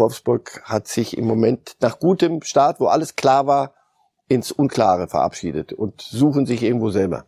Wolfsburg hat sich im Moment nach gutem Start, wo alles klar war, ins Unklare verabschiedet und suchen sich irgendwo selber.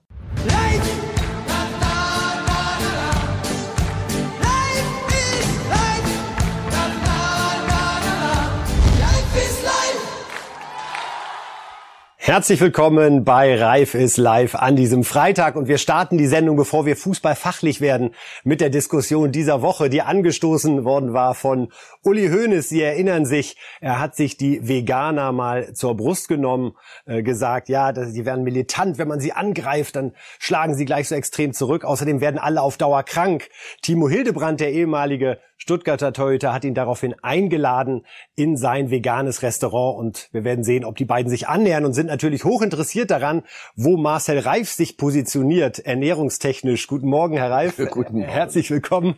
Herzlich willkommen bei Reif ist live an diesem Freitag und wir starten die Sendung, bevor wir Fußball fachlich werden, mit der Diskussion dieser Woche, die angestoßen worden war von Uli Hoeneß. Sie erinnern sich, er hat sich die Veganer mal zur Brust genommen, äh, gesagt, ja, sie werden militant, wenn man sie angreift, dann schlagen sie gleich so extrem zurück. Außerdem werden alle auf Dauer krank. Timo Hildebrand, der ehemalige Stuttgarter Torhüter hat ihn daraufhin eingeladen in sein veganes Restaurant und wir werden sehen, ob die beiden sich annähern und sind natürlich hoch interessiert daran, wo Marcel Reif sich positioniert, ernährungstechnisch. Guten Morgen, Herr Reif. Guten Morgen. Herzlich willkommen.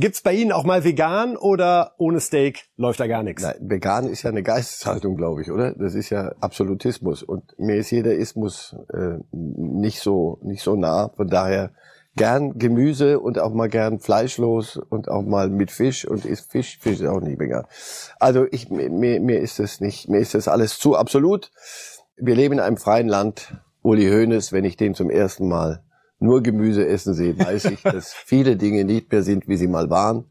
Gibt's bei Ihnen auch mal vegan oder ohne Steak läuft da gar nichts? Nein, vegan ist ja eine Geisteshaltung, glaube ich, oder? Das ist ja Absolutismus und mir ist jeder Ismus äh, nicht so nicht so nah. Von daher gern Gemüse und auch mal gern fleischlos und auch mal mit Fisch und ist Fisch, Fisch ist auch nicht vegan. Also ich, mir, mir ist das nicht, mir ist das alles zu absolut. Wir leben in einem freien Land. Uli Hoeneß, wenn ich den zum ersten Mal nur Gemüse essen sehe, weiß ich, dass viele Dinge nicht mehr sind, wie sie mal waren.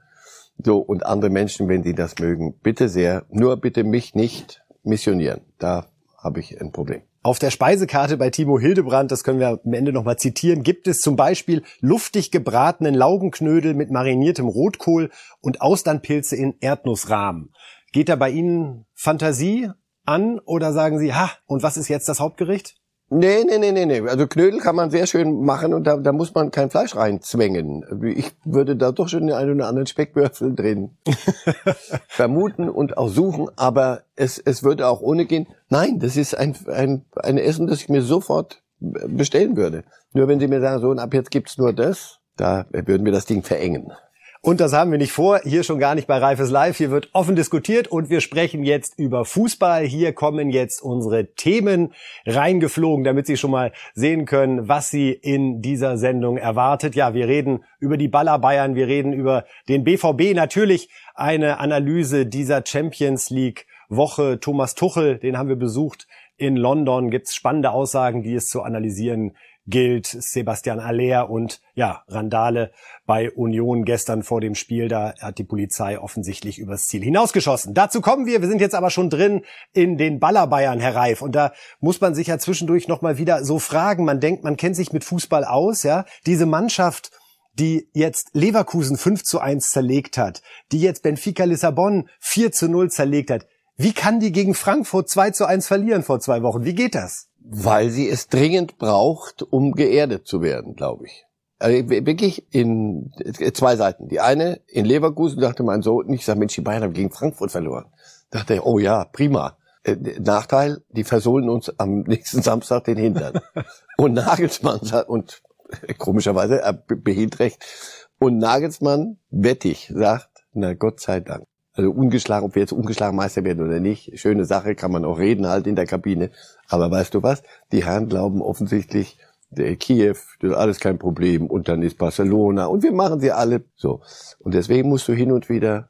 So, und andere Menschen, wenn sie das mögen, bitte sehr, nur bitte mich nicht missionieren. Da habe ich ein Problem. Auf der Speisekarte bei Timo Hildebrand, das können wir am Ende nochmal zitieren, gibt es zum Beispiel luftig gebratenen Laugenknödel mit mariniertem Rotkohl und Austernpilze in Erdnussrahmen. Geht da bei Ihnen Fantasie an oder sagen Sie, ha, und was ist jetzt das Hauptgericht? Nee, nee, nee, nee, nee. Also Knödel kann man sehr schön machen und da, da muss man kein Fleisch reinzwängen. Ich würde da doch schon den einen oder anderen Speckwürfel drin vermuten und auch suchen, aber es, es würde auch ohne gehen. Nein, das ist ein, ein, ein Essen, das ich mir sofort bestellen würde. Nur wenn Sie mir sagen, so, und ab jetzt gibt's nur das, da würden wir das Ding verengen. Und das haben wir nicht vor, hier schon gar nicht bei Reifes Live. Hier wird offen diskutiert und wir sprechen jetzt über Fußball. Hier kommen jetzt unsere Themen reingeflogen, damit Sie schon mal sehen können, was Sie in dieser Sendung erwartet. Ja, wir reden über die Baller Bayern, wir reden über den BVB. Natürlich eine Analyse dieser Champions League Woche. Thomas Tuchel, den haben wir besucht in London. Gibt's spannende Aussagen, die es zu analysieren gilt. Sebastian Aller und ja, Randale bei Union gestern vor dem Spiel. Da hat die Polizei offensichtlich übers Ziel hinausgeschossen. Dazu kommen wir. Wir sind jetzt aber schon drin in den Ballerbayern, Herr Reif. Und da muss man sich ja zwischendurch nochmal wieder so fragen. Man denkt, man kennt sich mit Fußball aus, ja. Diese Mannschaft, die jetzt Leverkusen 5 zu 1 zerlegt hat, die jetzt Benfica Lissabon 4 zu 0 zerlegt hat. Wie kann die gegen Frankfurt 2 zu 1 verlieren vor zwei Wochen? Wie geht das? Weil sie es dringend braucht, um geerdet zu werden, glaube ich. Also wirklich in zwei Seiten. Die eine, in Leverkusen dachte mein Sohn, ich sage, Mensch, die Bayern haben gegen Frankfurt verloren. Dachte ich, oh ja, prima. Äh, Nachteil, die versohlen uns am nächsten Samstag den Hintern. und Nagelsmann sagt, und komischerweise, er behielt recht, und Nagelsmann, wettig, sagt, na Gott sei Dank. Also ungeschlagen, ob wir jetzt ungeschlagen Meister werden oder nicht, schöne Sache, kann man auch reden halt in der Kabine. Aber weißt du was? Die Herren glauben offensichtlich, der Kiew, das ist alles kein Problem. Und dann ist Barcelona und wir machen sie alle so. Und deswegen musst du hin und wieder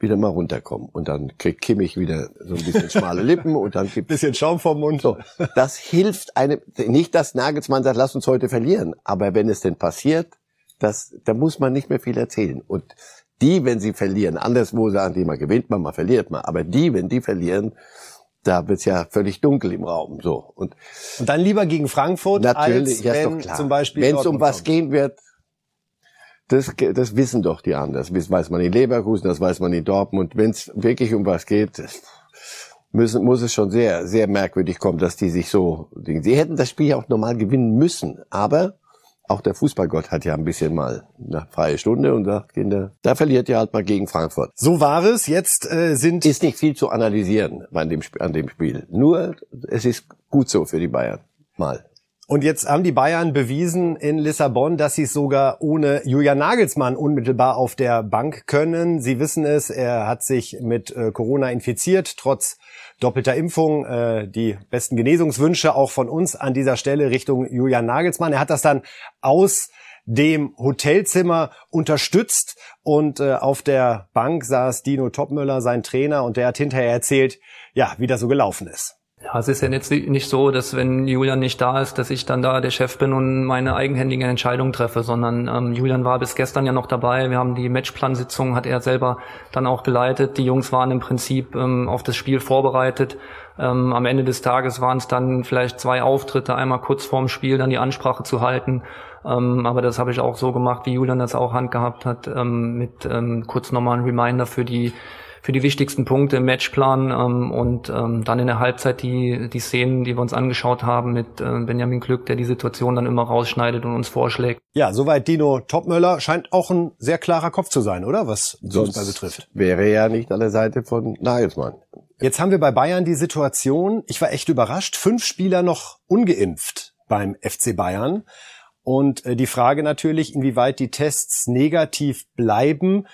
wieder mal runterkommen. Und dann kriegt Kimmich wieder so ein bisschen schmale Lippen und dann gibt bisschen Schaum vom Mund. So, das hilft einem, nicht, dass Nagelsmann sagt, lass uns heute verlieren. Aber wenn es denn passiert, das, da muss man nicht mehr viel erzählen. Und die, wenn sie verlieren, anderswo sagen die, mal gewinnt man, mal verliert man. Aber die, wenn die verlieren, da wird's ja völlig dunkel im Raum. So und, und dann lieber gegen Frankfurt natürlich, als ja, wenn zum Beispiel wenn es um was kommt. gehen wird. Das, das wissen doch die anderen. Das weiß man in Leverkusen, das weiß man in Dortmund. Wenn es wirklich um was geht, müssen, muss es schon sehr, sehr merkwürdig kommen, dass die sich so. Sie hätten das Spiel ja auch normal gewinnen müssen, aber auch der Fußballgott hat ja ein bisschen mal eine freie Stunde und sagt, Kinder, da verliert ihr halt mal gegen Frankfurt. So war es. Jetzt äh, sind Ist nicht viel zu analysieren an dem, an dem Spiel. Nur, es ist gut so für die Bayern. Mal. Und jetzt haben die Bayern bewiesen in Lissabon, dass sie es sogar ohne Julian Nagelsmann unmittelbar auf der Bank können. Sie wissen es, er hat sich mit äh, Corona infiziert, trotz doppelter Impfung. Äh, die besten Genesungswünsche auch von uns an dieser Stelle Richtung Julian Nagelsmann. Er hat das dann aus dem Hotelzimmer unterstützt. Und äh, auf der Bank saß Dino Topmüller, sein Trainer, und der hat hinterher erzählt, ja, wie das so gelaufen ist. Ja, es ist ja jetzt nicht so, dass wenn Julian nicht da ist, dass ich dann da der Chef bin und meine eigenhändige Entscheidung treffe, sondern ähm, Julian war bis gestern ja noch dabei. Wir haben die Matchplansitzung, hat er selber dann auch geleitet. Die Jungs waren im Prinzip ähm, auf das Spiel vorbereitet. Ähm, am Ende des Tages waren es dann vielleicht zwei Auftritte, einmal kurz vorm Spiel, dann die Ansprache zu halten. Ähm, aber das habe ich auch so gemacht, wie Julian das auch handgehabt hat, ähm, mit ähm, kurz nochmal ein Reminder für die für die wichtigsten Punkte im Matchplan ähm, und ähm, dann in der Halbzeit die, die Szenen, die wir uns angeschaut haben mit äh, Benjamin Glück, der die Situation dann immer rausschneidet und uns vorschlägt. Ja, soweit Dino Topmöller scheint auch ein sehr klarer Kopf zu sein, oder? Was Fußball betrifft. Wäre ja nicht an der Seite von Nagelsmann. Jetzt haben wir bei Bayern die Situation, ich war echt überrascht, fünf Spieler noch ungeimpft beim FC Bayern. Und äh, die Frage natürlich, inwieweit die Tests negativ bleiben,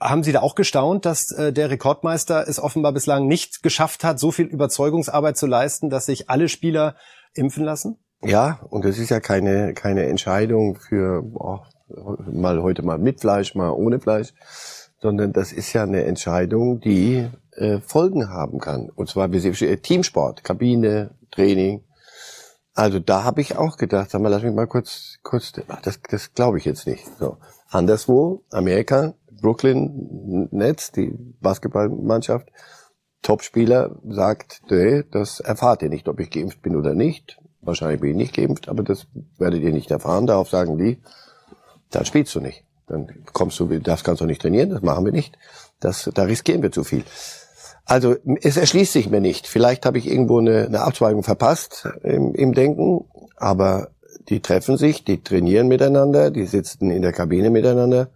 haben Sie da auch gestaunt, dass äh, der Rekordmeister es offenbar bislang nicht geschafft hat, so viel Überzeugungsarbeit zu leisten, dass sich alle Spieler impfen lassen? Ja, und das ist ja keine, keine Entscheidung für oh, mal heute mal mit Fleisch, mal ohne Fleisch, sondern das ist ja eine Entscheidung, die äh, Folgen haben kann. Und zwar äh, Teamsport, Kabine, Training. Also da habe ich auch gedacht, sag mal, lass mich mal kurz, kurz, das, das glaube ich jetzt nicht. So. Anderswo, Amerika, Brooklyn Nets, die Basketballmannschaft, Topspieler sagt, nee, das erfahrt ihr nicht, ob ich geimpft bin oder nicht. Wahrscheinlich bin ich nicht geimpft, aber das werdet ihr nicht erfahren. Darauf sagen die, dann spielst du nicht. Dann kommst du, das kannst du nicht trainieren, das machen wir nicht. Das, da riskieren wir zu viel. Also es erschließt sich mir nicht. Vielleicht habe ich irgendwo eine, eine Abzweigung verpasst im, im Denken, aber die treffen sich, die trainieren miteinander, die sitzen in der Kabine miteinander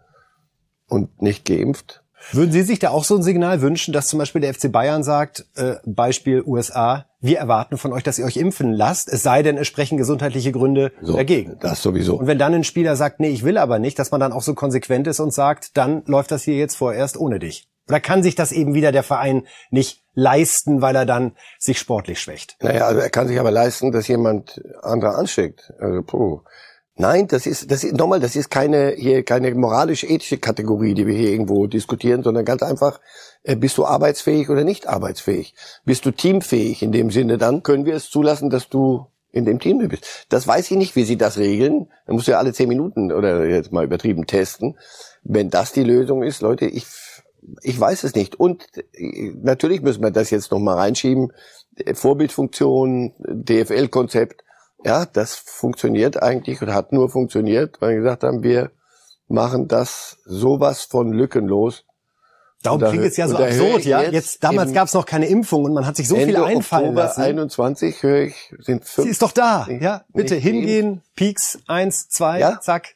und nicht geimpft. Würden Sie sich da auch so ein Signal wünschen, dass zum Beispiel der FC Bayern sagt, äh, Beispiel USA, wir erwarten von euch, dass ihr euch impfen lasst, es sei denn, es sprechen gesundheitliche Gründe so, dagegen. Das sowieso. Und wenn dann ein Spieler sagt, nee, ich will aber nicht, dass man dann auch so konsequent ist und sagt, dann läuft das hier jetzt vorerst ohne dich. Oder kann sich das eben wieder der Verein nicht leisten, weil er dann sich sportlich schwächt? Naja, also er kann sich aber leisten, dass jemand andere ansteckt. Also, puh. Nein, das ist, das ist nochmal, das ist keine hier keine moralisch-ethische Kategorie, die wir hier irgendwo diskutieren, sondern ganz einfach, äh, bist du arbeitsfähig oder nicht arbeitsfähig? Bist du teamfähig in dem Sinne? Dann können wir es zulassen, dass du in dem Team bist. Das weiß ich nicht, wie sie das regeln. Da musst du ja alle zehn Minuten oder jetzt mal übertrieben testen. Wenn das die Lösung ist, Leute, ich ich weiß es nicht. Und äh, natürlich müssen wir das jetzt noch mal reinschieben. Vorbildfunktion, DFL-Konzept ja, das funktioniert eigentlich und hat nur funktioniert, weil wir gesagt haben, wir machen das sowas von lückenlos. Darum da, klingt es ja so absurd, ja. Jetzt, jetzt damals gab es noch keine Impfung und man hat sich so Ende viel einfallen Oktober lassen. 21 höre ich, sind fünf. Sie ist doch da, ja. Bitte hingehen, Peaks, eins, zwei, ja? zack.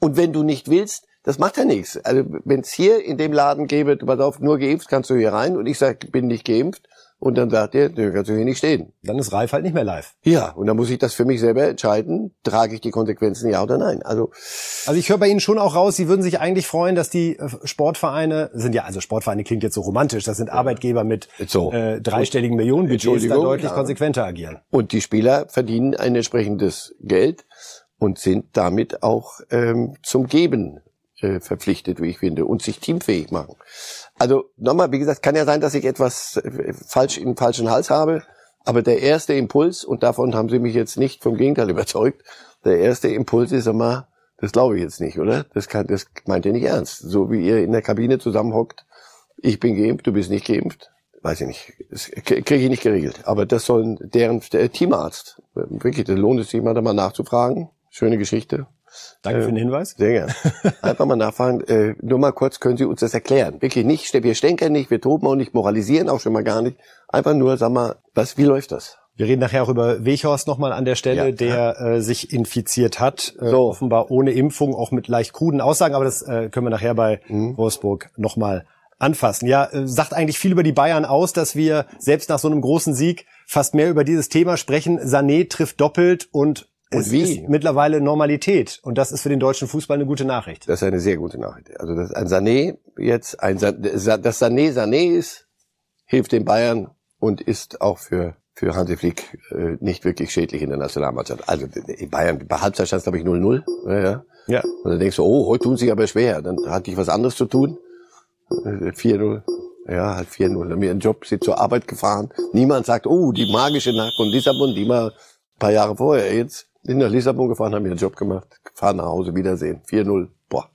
Und wenn du nicht willst, das macht ja nichts. Also wenn es hier in dem Laden gäbe, du pass auf, nur geimpft kannst du hier rein und ich sag, bin nicht geimpft, und dann sagt er, du kannst du hier nicht stehen. Dann ist Ralf halt nicht mehr live. Ja, und dann muss ich das für mich selber entscheiden, trage ich die Konsequenzen ja oder nein. Also, also ich höre bei Ihnen schon auch raus, Sie würden sich eigentlich freuen, dass die äh, Sportvereine, sind ja, also Sportvereine klingt jetzt so romantisch, das sind ja. Arbeitgeber mit so. äh, dreistelligen Millionenbudgets, da deutlich ja. konsequenter agieren. Und die Spieler verdienen ein entsprechendes Geld und sind damit auch ähm, zum Geben äh, verpflichtet, wie ich finde, und sich teamfähig machen. Also nochmal, wie gesagt, kann ja sein, dass ich etwas äh, falsch im falschen Hals habe, aber der erste Impuls, und davon haben Sie mich jetzt nicht vom Gegenteil überzeugt, der erste Impuls ist immer, das glaube ich jetzt nicht, oder? Das, kann, das meint ihr nicht ernst. So wie ihr in der Kabine zusammenhockt, ich bin geimpft, du bist nicht geimpft, weiß ich nicht, das kriege ich nicht geregelt. Aber das sollen deren der Teamarzt, wirklich, das lohnt es sich mal da mal nachzufragen. Schöne Geschichte. Danke äh, für den Hinweis. Sehr gerne. Einfach mal nachfragen. Äh, nur mal kurz, können Sie uns das erklären? Wirklich nicht, wir stänkern nicht, wir toben auch nicht, moralisieren auch schon mal gar nicht. Einfach nur, sag mal, was, wie läuft das? Wir reden nachher auch über Wechhorst nochmal an der Stelle, ja, der Äh, sich infiziert hat, äh, so. offenbar ohne Impfung, auch mit leicht kruden Aussagen, aber das äh, können wir nachher bei mhm. Wolfsburg nochmal anfassen. Ja, äh, sagt eigentlich viel über die Bayern aus, dass wir selbst nach so einem großen Sieg fast mehr über dieses Thema sprechen. Sané trifft doppelt und es wie? ist mittlerweile Normalität und das ist für den deutschen Fußball eine gute Nachricht. Das ist eine sehr gute Nachricht. Also dass ein Sané jetzt ein das Sané Sané ist, hilft den Bayern und ist auch für für Hansi Flick äh, nicht wirklich schädlich in der Nationalmannschaft. Also in Bayern bei Halbzeit stand es glaube ich 0-0. Ja, ja. Ja. Und dann denkst du, oh, heute tun sie aber schwer. Dann hatte ich was anderes zu tun. 4-0. Ja, halt 4-0. Dann mir einen Job, sind zur Arbeit gefahren. Niemand sagt, oh, die magische Nacht von Lissabon, die mal ein paar Jahre vorher jetzt in nach Lissabon gefahren, haben einen Job gemacht. Fahren nach Hause, Wiedersehen. 4-0. Boah.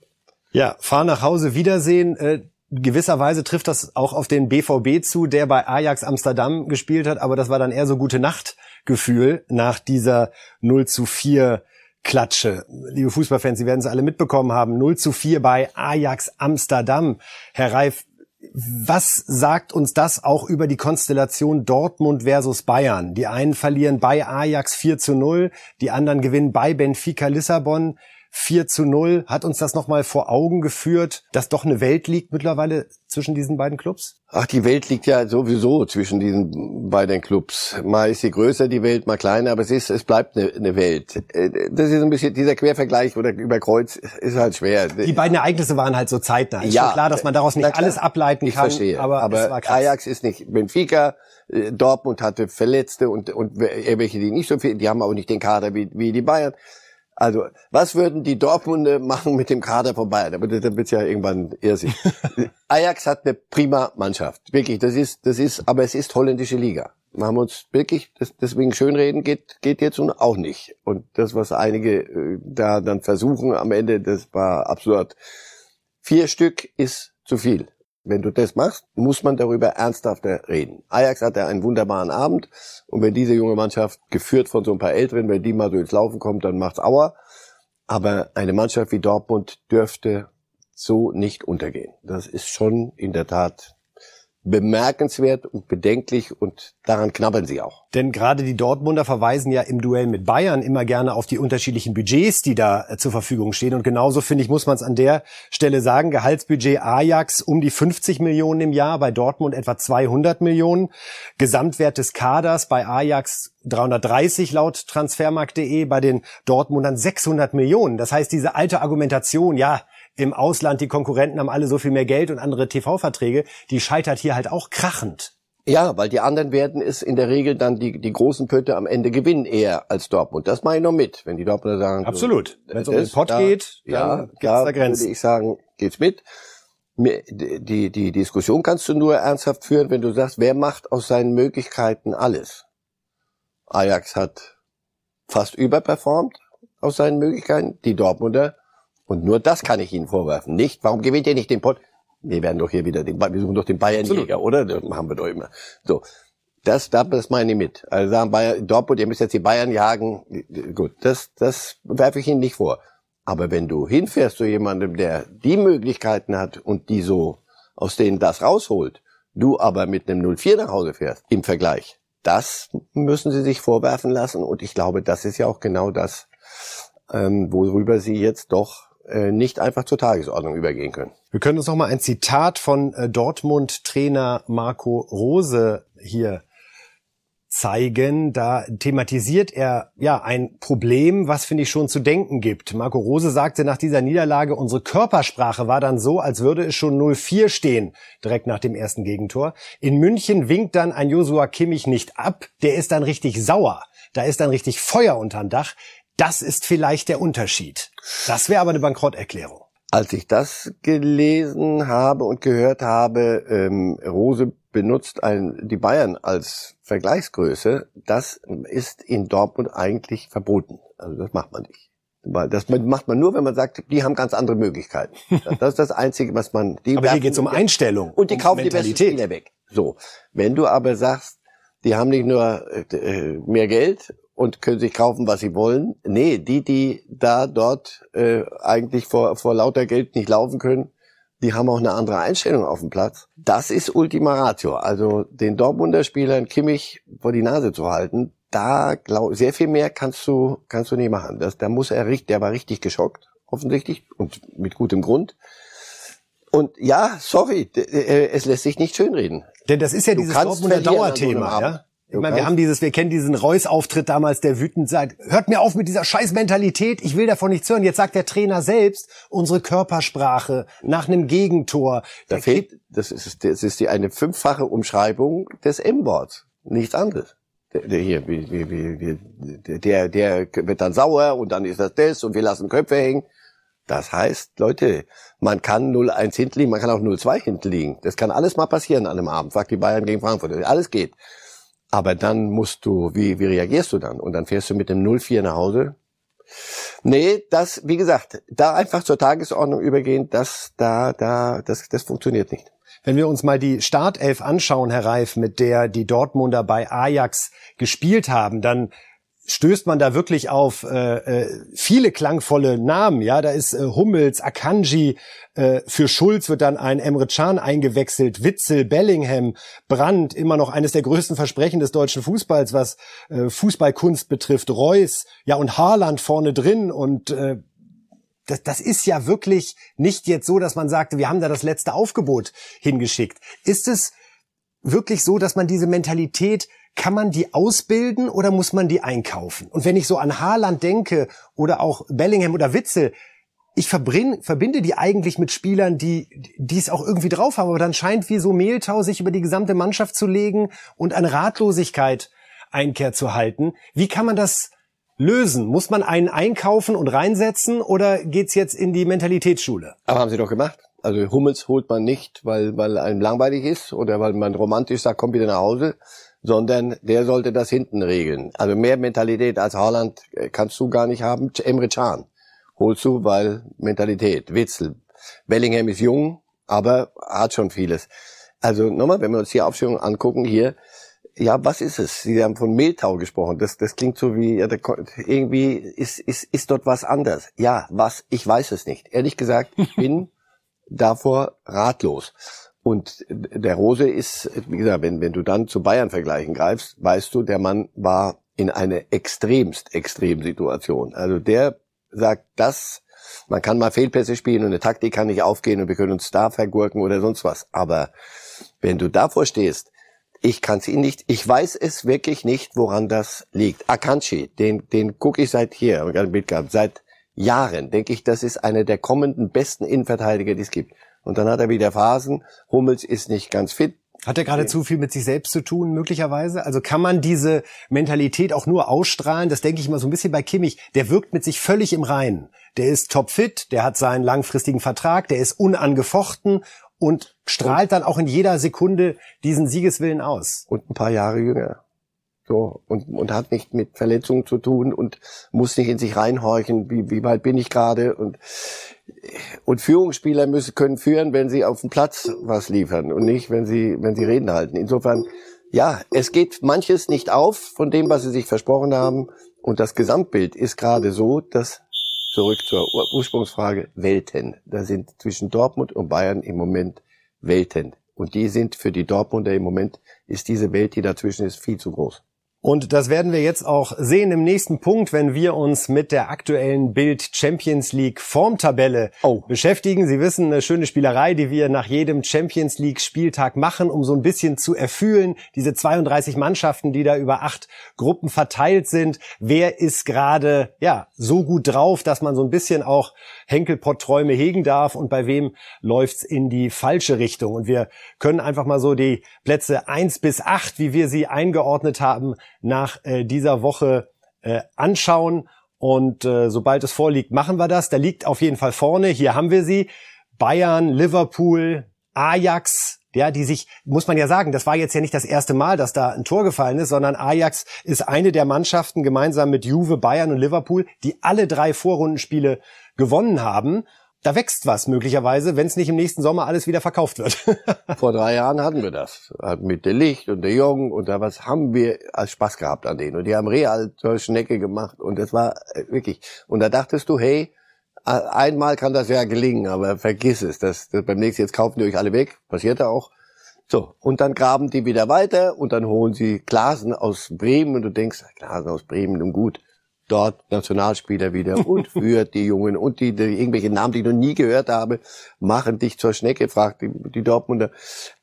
Ja, fahren nach Hause, Wiedersehen. Äh, gewisserweise trifft das auch auf den BVB zu, der bei Ajax Amsterdam gespielt hat, aber das war dann eher so gute Nachtgefühl nach dieser 0 zu 4 Klatsche. Liebe Fußballfans, Sie werden es alle mitbekommen haben. 0 zu 4 bei Ajax Amsterdam. Herr Reif, was sagt uns das auch über die Konstellation Dortmund versus Bayern? Die einen verlieren bei Ajax 4 zu 0, die anderen gewinnen bei Benfica Lissabon. 4 zu 0. Hat uns das nochmal vor Augen geführt, dass doch eine Welt liegt mittlerweile zwischen diesen beiden Clubs? Ach, die Welt liegt ja sowieso zwischen diesen beiden Clubs. Mal ist sie größer, die Welt, mal kleiner, aber es ist, es bleibt eine, eine Welt. Äh, das ist ein bisschen, dieser Quervergleich oder über Kreuz ist halt schwer. Die beiden Ereignisse waren halt so zeitnah. Ist ja, klar, dass man daraus nicht alles ableiten ich kann. Verstehe. Aber, aber Ajax ist nicht Benfica, äh, Dortmund hatte Verletzte und, und welche, die nicht so viel, die haben auch nicht den Kader wie, wie die Bayern. Also, was würden die Dortmunde machen mit dem Kader vorbei? Da wird es ja irgendwann irrsinn. Ajax hat eine prima Mannschaft. Wirklich, das ist, das ist, aber es ist holländische Liga. Wir haben uns wirklich, das, deswegen schönreden geht, geht jetzt nun auch nicht. Und das, was einige äh, da dann versuchen am Ende, das war absurd. Vier Stück ist zu viel. Wenn du das machst, muss man darüber ernsthafter reden. Ajax hatte einen wunderbaren Abend und wenn diese junge Mannschaft, geführt von so ein paar Älteren, wenn die mal so ins Laufen kommt, dann macht's Auer. Aber eine Mannschaft wie Dortmund dürfte so nicht untergehen. Das ist schon in der Tat bemerkenswert und bedenklich und daran knabbern sie auch. Denn gerade die Dortmunder verweisen ja im Duell mit Bayern immer gerne auf die unterschiedlichen Budgets, die da äh, zur Verfügung stehen. Und genauso finde ich, muss man es an der Stelle sagen, Gehaltsbudget Ajax um die 50 Millionen im Jahr, bei Dortmund etwa 200 Millionen. Gesamtwert des Kaders bei Ajax 330 laut transfermarkt.de, bei den Dortmundern 600 Millionen. Das heißt, diese alte Argumentation, ja, im Ausland, die Konkurrenten haben alle so viel mehr Geld und andere TV-Verträge, die scheitert hier halt auch krachend. Ja, weil die anderen werden es in der Regel dann die, die großen Pötte am Ende gewinnen eher als Dortmund. Das mache ich noch mit, wenn die Dortmunder sagen. Absolut. So, wenn es um den Pott da, geht, dann ja, gibt's da, da Grenzen. würde ich sagen, geht's mit. Die, die Diskussion kannst du nur ernsthaft führen, wenn du sagst, wer macht aus seinen Möglichkeiten alles? Ajax hat fast überperformt aus seinen Möglichkeiten. Die Dortmunder und nur das kann ich Ihnen vorwerfen. Nicht, warum gewinnt ihr nicht den Pott? Wir werden doch hier wieder den, wir suchen doch den Bayernjäger, oder? Das machen wir doch immer. So. Das, das meine ich mit. Also sagen Bayern, Dortmund, ihr müsst jetzt die Bayern jagen. Gut, das, das werfe ich Ihnen nicht vor. Aber wenn du hinfährst zu jemandem, der die Möglichkeiten hat und die so, aus denen das rausholt, du aber mit einem 04 nach Hause fährst, im Vergleich, das müssen sie sich vorwerfen lassen. Und ich glaube, das ist ja auch genau das, ähm, worüber sie jetzt doch nicht einfach zur Tagesordnung übergehen können. Wir können uns noch mal ein Zitat von äh, Dortmund-Trainer Marco Rose hier zeigen. Da thematisiert er ja ein Problem, was finde ich schon zu denken gibt. Marco Rose sagte nach dieser Niederlage, unsere Körpersprache war dann so, als würde es schon 0-4 stehen, direkt nach dem ersten Gegentor. In München winkt dann ein Josua Kimmich nicht ab, der ist dann richtig sauer. Da ist dann richtig Feuer unterm Dach. Das ist vielleicht der Unterschied. Das wäre aber eine Bankrotterklärung. Als ich das gelesen habe und gehört habe, ähm, Rose benutzt ein, die Bayern als Vergleichsgröße, das ist in Dortmund eigentlich verboten. Also das macht man nicht. Das macht man nur, wenn man sagt, die haben ganz andere Möglichkeiten. Das ist das Einzige, was man. Die aber hier geht es um Einstellung. Und die um kaufen Mentalität. die besten Spieler weg. So, wenn du aber sagst, die haben nicht nur äh, mehr Geld und können sich kaufen, was sie wollen. Nee, die, die da dort äh, eigentlich vor, vor lauter Geld nicht laufen können, die haben auch eine andere Einstellung auf dem Platz. Das ist Ultima Ratio. Also den Dortmunder Spielern Kimmich vor die Nase zu halten, da glaub, sehr viel mehr kannst du kannst du nicht machen. Das, da muss er richtig, der war richtig geschockt offensichtlich und mit gutem Grund. Und ja, sorry, äh, es lässt sich nicht schönreden. Denn das ist ja du dieses Dortmunder Dauerthema, ja? Ich meine, wir haben dieses, wir kennen diesen Reus-Auftritt damals, der wütend sagt, hört mir auf mit dieser scheiß Mentalität, ich will davon nichts hören. Jetzt sagt der Trainer selbst, unsere Körpersprache nach einem Gegentor. Da fehlt, das ist, das ist die eine fünffache Umschreibung des M-Worts. Nichts anderes. Der, der hier, wie, wie, wie, der, der wird dann sauer und dann ist das das und wir lassen Köpfe hängen. Das heißt, Leute, man kann 0-1 hinten liegen, man kann auch 0-2 hinten liegen. Das kann alles mal passieren an einem Abend. Frag die Bayern gegen Frankfurt. Alles geht. Aber dann musst du, wie, wie reagierst du dann? Und dann fährst du mit dem 0-4 nach Hause. Nee, das, wie gesagt, da einfach zur Tagesordnung übergehen, das, da, da, das, das funktioniert nicht. Wenn wir uns mal die Startelf anschauen, Herr Reif, mit der die Dortmunder bei Ajax gespielt haben, dann stößt man da wirklich auf äh, äh, viele klangvolle Namen. Ja, da ist äh, Hummels, Akanji, äh, für Schulz wird dann ein Emre Can eingewechselt, Witzel, Bellingham, Brandt, immer noch eines der größten Versprechen des deutschen Fußballs, was äh, Fußballkunst betrifft, Reus, ja und Haaland vorne drin und äh, das, das ist ja wirklich nicht jetzt so, dass man sagte, wir haben da das letzte Aufgebot hingeschickt. Ist es wirklich so, dass man diese Mentalität kann man die ausbilden oder muss man die einkaufen? Und wenn ich so an Haaland denke oder auch Bellingham oder Witzel, ich verbinde die eigentlich mit Spielern, die, die es auch irgendwie drauf haben, aber dann scheint wie so Mehltau sich über die gesamte Mannschaft zu legen und eine Ratlosigkeit Einkehr zu halten. Wie kann man das lösen? Muss man einen einkaufen und reinsetzen oder geht's jetzt in die Mentalitätsschule? Aber haben sie doch gemacht. Also Hummels holt man nicht, weil, weil einem langweilig ist oder weil man romantisch sagt, komm wieder nach Hause, sondern der sollte das hinten regeln. Also mehr Mentalität als Haaland äh, kannst du gar nicht haben. Emre Can holst du, weil Mentalität. Witzel. Bellingham ist jung, aber hat schon vieles. Also nochmal, wenn wir uns die Aufstellung angucken hier, ja, was ist es? Sie haben von Mehltau gesprochen. Das, das klingt so wie, ja, irgendwie ist, ist, ist dort was anders. Ja, was? Ich weiß es nicht. Ehrlich gesagt, ich bin davor ratlos. Und der Rose ist, wie gesagt, wenn, wenn du dann zu Bayern vergleichen greifst, weißt du, der Mann war in eine extremst extrem Situation. Also der sagt, das, man kann mal Fehlpässe spielen und eine Taktik kann nicht aufgehen und wir können uns da vergurken oder sonst was. Aber wenn du davor stehst, ich kann es Ihnen nicht, ich weiß es wirklich nicht, woran das liegt. Akanchi, den, den gucke ich seit hier, seit Jahren, denke ich, das ist einer der kommenden besten Innenverteidiger, die es gibt. Und dann hat er wieder Phasen. Hummels ist nicht ganz fit. Hat er gerade zu viel mit sich selbst zu tun, möglicherweise? Also kann man diese Mentalität auch nur ausstrahlen? Das denke ich immer so ein bisschen bei Kimmich. Der wirkt mit sich völlig im Reinen. Der ist topfit, der hat seinen langfristigen Vertrag, der ist unangefochten und strahlt dann auch in jeder Sekunde diesen Siegeswillen aus. Und ein paar Jahre jünger. So, und, und hat nicht mit Verletzungen zu tun und muss nicht in sich reinhorchen, wie, wie weit bin ich gerade und, und Führungsspieler müssen, können führen, wenn sie auf dem Platz was liefern und nicht, wenn sie, wenn sie Reden halten. Insofern, ja, es geht manches nicht auf von dem, was sie sich versprochen haben und das Gesamtbild ist gerade so, dass zurück zur Ursprungsfrage Welten. Da sind zwischen Dortmund und Bayern im Moment Welten. Und die sind für die Dortmunder im Moment, ist diese Welt, die dazwischen ist, viel zu groß. Und das werden wir jetzt auch sehen im nächsten Punkt, wenn wir uns mit der aktuellen Bild Champions League Formtabelle oh. beschäftigen. Sie wissen, eine schöne Spielerei, die wir nach jedem Champions League Spieltag machen, um so ein bisschen zu erfühlen. Diese 32 Mannschaften, die da über acht Gruppen verteilt sind. Wer ist gerade, ja, so gut drauf, dass man so ein bisschen auch Henkelpott-Träume hegen darf und bei wem läuft's in die falsche Richtung. Und wir können einfach mal so die Plätze eins bis acht, wie wir sie eingeordnet haben, nach äh, dieser Woche äh, anschauen. Und äh, sobald es vorliegt, machen wir das. Da liegt auf jeden Fall vorne. Hier haben wir sie. Bayern, Liverpool, Ajax, ja, die sich, muss man ja sagen, das war jetzt ja nicht das erste Mal, dass da ein Tor gefallen ist, sondern Ajax ist eine der Mannschaften gemeinsam mit Juve, Bayern und Liverpool, die alle drei Vorrundenspiele gewonnen haben. Da wächst was möglicherweise, wenn es nicht im nächsten Sommer alles wieder verkauft wird. Vor drei Jahren hatten wir das. Mit der Licht und der Jung und da was haben wir als Spaß gehabt an denen. Und die haben real zur Schnecke gemacht und das war äh, wirklich. Und da dachtest du, hey, einmal kann das ja gelingen, aber vergiss es. Das, das beim nächsten jetzt kaufen die euch alle weg. Passierte auch. So, und dann graben die wieder weiter und dann holen sie Glasen aus Bremen und du denkst, Glasen aus Bremen, nun gut dort Nationalspieler wieder und führt die Jungen und die, die irgendwelche Namen, die ich noch nie gehört habe, machen dich zur Schnecke, fragt die, die Dortmunder.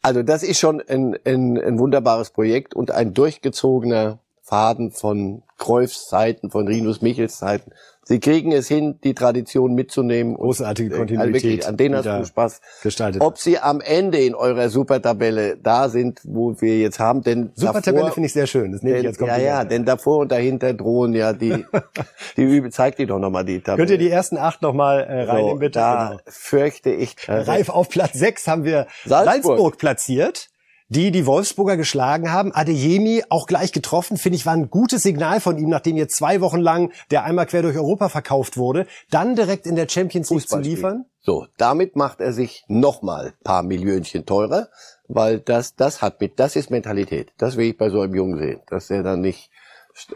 Also das ist schon ein, ein, ein wunderbares Projekt und ein durchgezogener Faden von Cruyffs Zeiten, von Rinus Michels Zeiten Sie kriegen es hin, die Tradition mitzunehmen. Großartige äh, Kontinuität. Wirklich, an denen hast du Spaß. Gestaltet. Ob Sie am Ende in eurer Supertabelle da sind, wo wir jetzt haben, denn Supertabelle finde ich sehr schön. Das nehme ich als Kompliment. Ja, ja, denn davor und dahinter drohen ja die, die Übe, zeig die doch nochmal die Tabelle. Könnt ihr die ersten acht nochmal äh, reinnehmen, so, bitte? Da genau. fürchte ich. Äh, Reif auf Platz sechs haben wir Salzburg, Salzburg platziert die die Wolfsburger geschlagen haben. Adeyemi auch gleich getroffen, finde ich, war ein gutes Signal von ihm, nachdem jetzt zwei Wochen lang der einmal quer durch Europa verkauft wurde, dann direkt in der Champions League zu liefern. So, damit macht er sich nochmal paar Millionchen teurer, weil das, das hat mit, das ist Mentalität. Das will ich bei so einem Jungen sehen, dass er dann nicht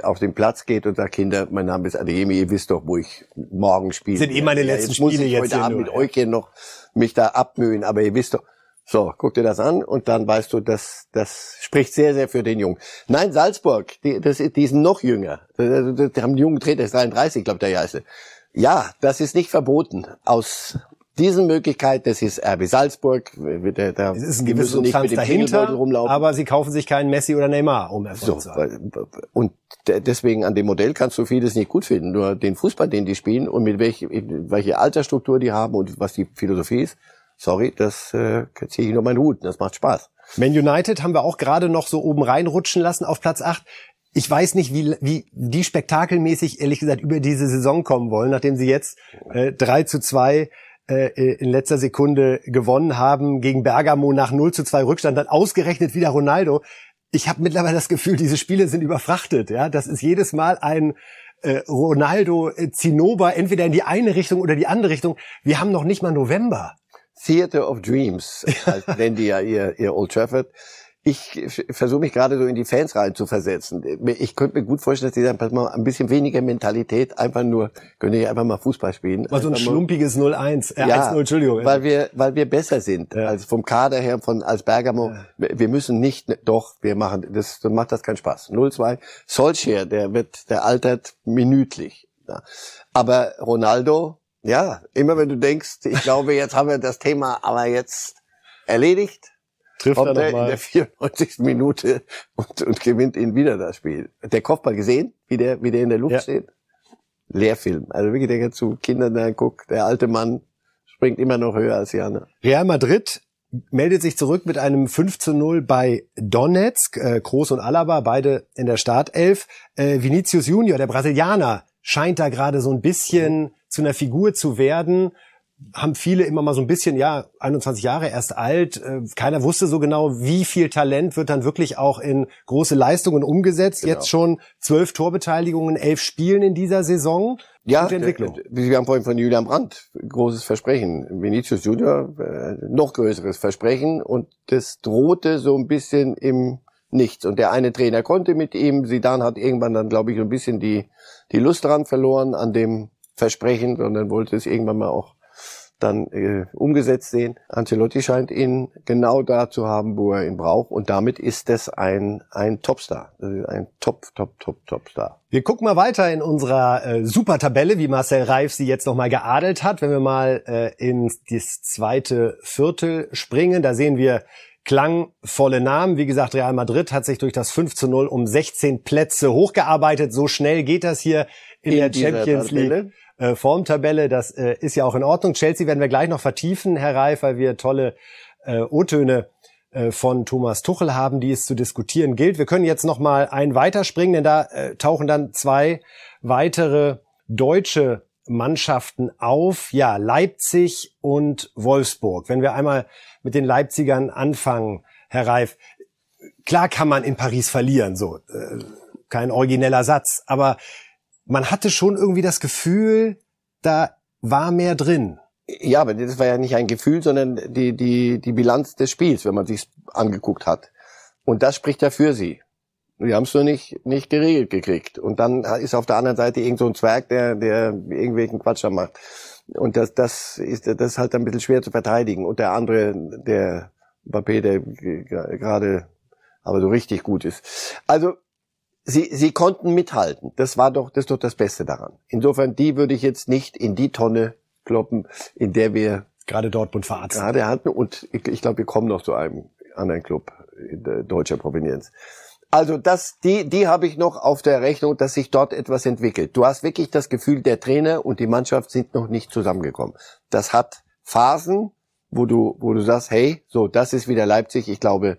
auf den Platz geht und sagt, Kinder, mein Name ist Adeyemi, ihr wisst doch, wo ich morgen spiele. Sind eh meine letzten ja, jetzt Spiele muss ich jetzt heute Abend nur, mit ja. euch hier noch mich da abmühen, aber ihr wisst doch, so, guck dir das an und dann weißt du, das, das spricht sehr, sehr für den Jungen. Nein, Salzburg, die, das, die sind noch jünger. Die, haben einen jungen Trainer, ist 33, glaube der erste. Ja, das ist nicht verboten. Aus diesen Möglichkeit, das ist RB Salzburg. Der, der, es ist ein gewisses Substanz dahinter, rumlaufen. aber sie kaufen sich keinen Messi oder Neymar, um Erfolg so, zu haben. Und deswegen an dem Modell kannst du vieles nicht gut finden. Nur den Fußball, den die spielen und mit welche, welche Altersstruktur die haben und was die Philosophie ist, sorry, das äh, ziehe ich nur meinen Hut, das macht Spaß. Man United haben wir auch gerade noch so oben reinrutschen lassen auf Platz 8. Ich weiß nicht, wie, wie die spektakelmäßig, ehrlich gesagt, über diese Saison kommen wollen, nachdem sie jetzt äh, 3 zu 2 äh, in letzter Sekunde gewonnen haben gegen Bergamo nach 0 zu 2 Rückstand, dann ausgerechnet wieder Ronaldo. Ich habe mittlerweile das Gefühl, diese Spiele sind überfrachtet. Ja, Das ist jedes Mal ein äh, Ronaldo äh, entweder in die eine Richtung oder die andere Richtung. Wir haben noch nicht mal November. Theater of Dreams, nennen die ja ihr, ihr Old Trafford. Ich versuche mich gerade so in die Fans rein zu versetzen. Ich könnte mir gut vorstellen, dass die dann mal ein bisschen weniger Mentalität, einfach nur, könnte ich einfach mal Fußball spielen. Mal so ein schlumpiges 0-1, äh, ja, 1-0, Entschuldigung. Weil wir, weil wir besser sind, ja. als vom Kader her, von, als Bergamo. Ja. Wir müssen nicht, doch, wir machen, das, dann macht das keinen Spaß. 0-2. Solskjaer, der wird, der altert minütlich. Ja. Aber Ronaldo, ja, immer wenn du denkst, ich glaube, jetzt haben wir das Thema aber jetzt erledigt, trifft kommt er, er in der 94. Minute und, und gewinnt ihn wieder das Spiel. Der Kopfball gesehen, wie der, wie der in der Luft ja. steht? Lehrfilm. Also wirklich, der zu Kindern da guckt, der alte Mann springt immer noch höher als Jana. Real Madrid meldet sich zurück mit einem 5 zu 0 bei Donetsk. Äh, Kroos und Alaba, beide in der Startelf. Äh, Vinicius Junior, der Brasilianer, scheint da gerade so ein bisschen zu einer Figur zu werden, haben viele immer mal so ein bisschen, ja, 21 Jahre erst alt. Äh, keiner wusste so genau, wie viel Talent wird dann wirklich auch in große Leistungen umgesetzt. Genau. Jetzt schon zwölf Torbeteiligungen, elf Spielen in dieser Saison. Ja, Gute Entwicklung. wir haben vorhin von Julian Brandt großes Versprechen. Vinicius Junior äh, noch größeres Versprechen und das drohte so ein bisschen im Nichts. Und der eine Trainer konnte mit ihm. Sidan hat irgendwann dann, glaube ich, ein bisschen die die Lust daran verloren an dem Versprechen, sondern wollte es irgendwann mal auch dann äh, umgesetzt sehen. Ancelotti scheint ihn genau da zu haben, wo er ihn braucht. Und damit ist es ein, ein Topstar. Ein Top, Top, Top, Topstar. Wir gucken mal weiter in unserer äh, Supertabelle, wie Marcel Reif sie jetzt nochmal geadelt hat. Wenn wir mal äh, ins das zweite Viertel springen, da sehen wir klangvolle Namen. Wie gesagt, Real Madrid hat sich durch das 5 zu 0 um 16 Plätze hochgearbeitet. So schnell geht das hier in, in der Champions League äh, Formtabelle. Das äh, ist ja auch in Ordnung. Chelsea werden wir gleich noch vertiefen, Herr Reif, weil wir tolle äh, O-Töne äh, von Thomas Tuchel haben, die es zu diskutieren gilt. Wir können jetzt noch mal einen weiterspringen, denn da äh, tauchen dann zwei weitere deutsche Mannschaften auf. Ja, Leipzig und Wolfsburg. Wenn wir einmal mit den Leipzigern anfangen, Herr Reif. Klar kann man in Paris verlieren, so. Äh, kein origineller Satz. Aber man hatte schon irgendwie das Gefühl, da war mehr drin. Ja, aber das war ja nicht ein Gefühl, sondern die, die, die Bilanz des Spiels, wenn man sich angeguckt hat. Und das spricht ja für sie. Die haben es nur nicht, nicht geregelt gekriegt. Und dann ist auf der anderen Seite irgend so ein Zwerg, der, der irgendwelchen Quatsch macht. Und das, das ist, das ist halt ein bisschen schwer zu verteidigen. Und der andere, der Mbappé, der gerade aber so richtig gut ist. Also sie, sie konnten mithalten. Das war doch, das ist doch das Beste daran. Insofern, die würde ich jetzt nicht in die Tonne kloppen, in der wir gerade Dortmund verarzten. Gerade hatten und ich, ich glaube, wir kommen noch zu einem anderen Club deutscher Provenienz. Also das, die, die habe ich noch auf der Rechnung, dass sich dort etwas entwickelt. Du hast wirklich das Gefühl, der Trainer und die Mannschaft sind noch nicht zusammengekommen. Das hat Phasen, wo du, wo du sagst, hey, so, das ist wieder Leipzig. Ich glaube,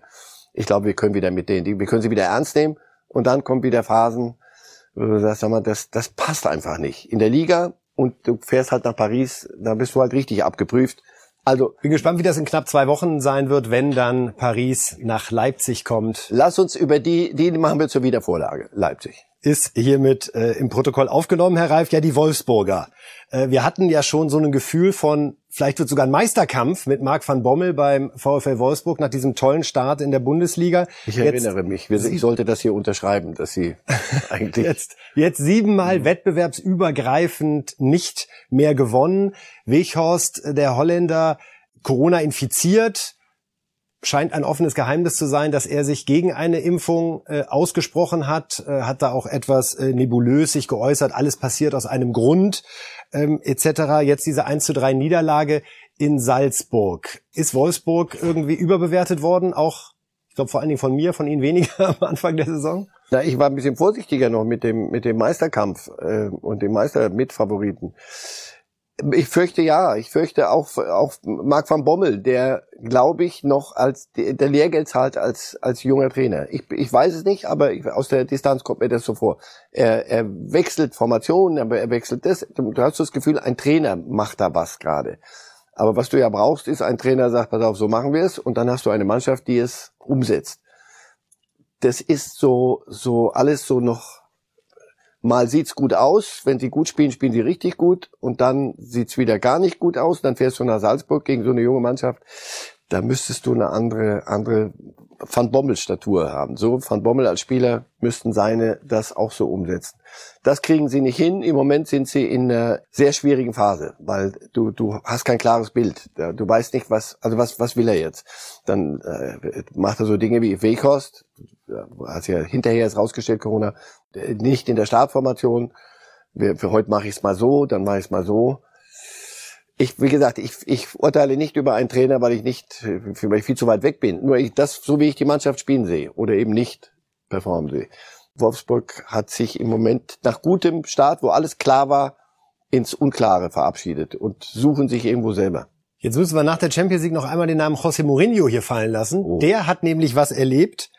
ich glaube, wir können wieder mit denen, wir können sie wieder ernst nehmen. Und dann kommen wieder Phasen, sagst, sag mal, das, das passt einfach nicht. In der Liga und du fährst halt nach Paris, da bist du halt richtig abgeprüft. Also bin gespannt, wie das in knapp zwei Wochen sein wird, wenn dann Paris nach Leipzig kommt. Lass uns über die, die machen wir zur Wiedervorlage. Leipzig ist hiermit äh, im Protokoll aufgenommen, Herr Reif. Ja, die Wolfsburger. Äh, wir hatten ja schon so ein Gefühl von, vielleicht wird sogar ein Meisterkampf mit Marc van Bommel beim VfL Wolfsburg nach diesem tollen Start in der Bundesliga. Ich erinnere mich, ich sollte das hier unterschreiben, dass Sie eigentlich... jetzt, jetzt siebenmal mhm. wettbewerbsübergreifend nicht mehr gewonnen. Weghorst, der Holländer, Corona infiziert, scheint ein offenes Geheimnis zu sein, dass er sich gegen eine Impfung äh, ausgesprochen hat, äh, hat da auch etwas äh, nebulös sich geäußert, alles passiert aus einem Grund ähm, etc. Jetzt diese 1 zu 3 Niederlage in Salzburg. Ist Wolfsburg irgendwie überbewertet worden? Auch, ich glaube vor allen Dingen von mir, von Ihnen weniger am Anfang der Saison? Na, ich war ein bisschen vorsichtiger noch mit dem, mit dem Meisterkampf äh, und dem Meistermitfavoriten. Ich fürchte ja, ich fürchte auch, auch Marc van Bommel, der, glaube ich, noch als der Lehrgeld zahlt als, als junger Trainer. Ich, ich weiß es nicht, aber ich, aus der Distanz kommt mir das so vor. Er, er wechselt Formationen, aber er wechselt das. Du hast das Gefühl, ein Trainer macht da was gerade. Aber was du ja brauchst, ist ein Trainer, sagt, pass auf, so machen wir es, und dann hast du eine Mannschaft, die es umsetzt. Das ist so, so alles so noch Mal sieht's gut aus, wenn sie gut spielen, spielen sie richtig gut und dann sieht's wieder gar nicht gut aus. Dann fährst du nach Salzburg gegen so eine junge Mannschaft. Da müsstest du eine andere, andere Van Bommel-Statur haben. So Van Bommel als Spieler müssten seine das auch so umsetzen. Das kriegen sie nicht hin. Im Moment sind sie in einer sehr schwierigen Phase, weil du du hast kein klares Bild. Du weißt nicht, was also was was will er jetzt. Dann äh, macht er so Dinge wie Weghorst, hat ja hinterher ist rausgestellt Corona, nicht in der Startformation. Für heute mache ich es mal so, dann mache ich es mal so ich, wie gesagt, ich, ich urteile nicht über einen Trainer, weil ich nicht, weil ich viel zu weit weg bin. Nur ich, das, so wie ich die Mannschaft spielen sehe oder eben nicht performen sehe. Wolfsburg hat sich im Moment nach gutem Start, wo alles klar war, ins Unklare verabschiedet und suchen sich irgendwo selber. Jetzt müssen wir nach der Champions League noch einmal den Namen José Mourinho hier fallen lassen. Oh. Der hat nämlich was erlebt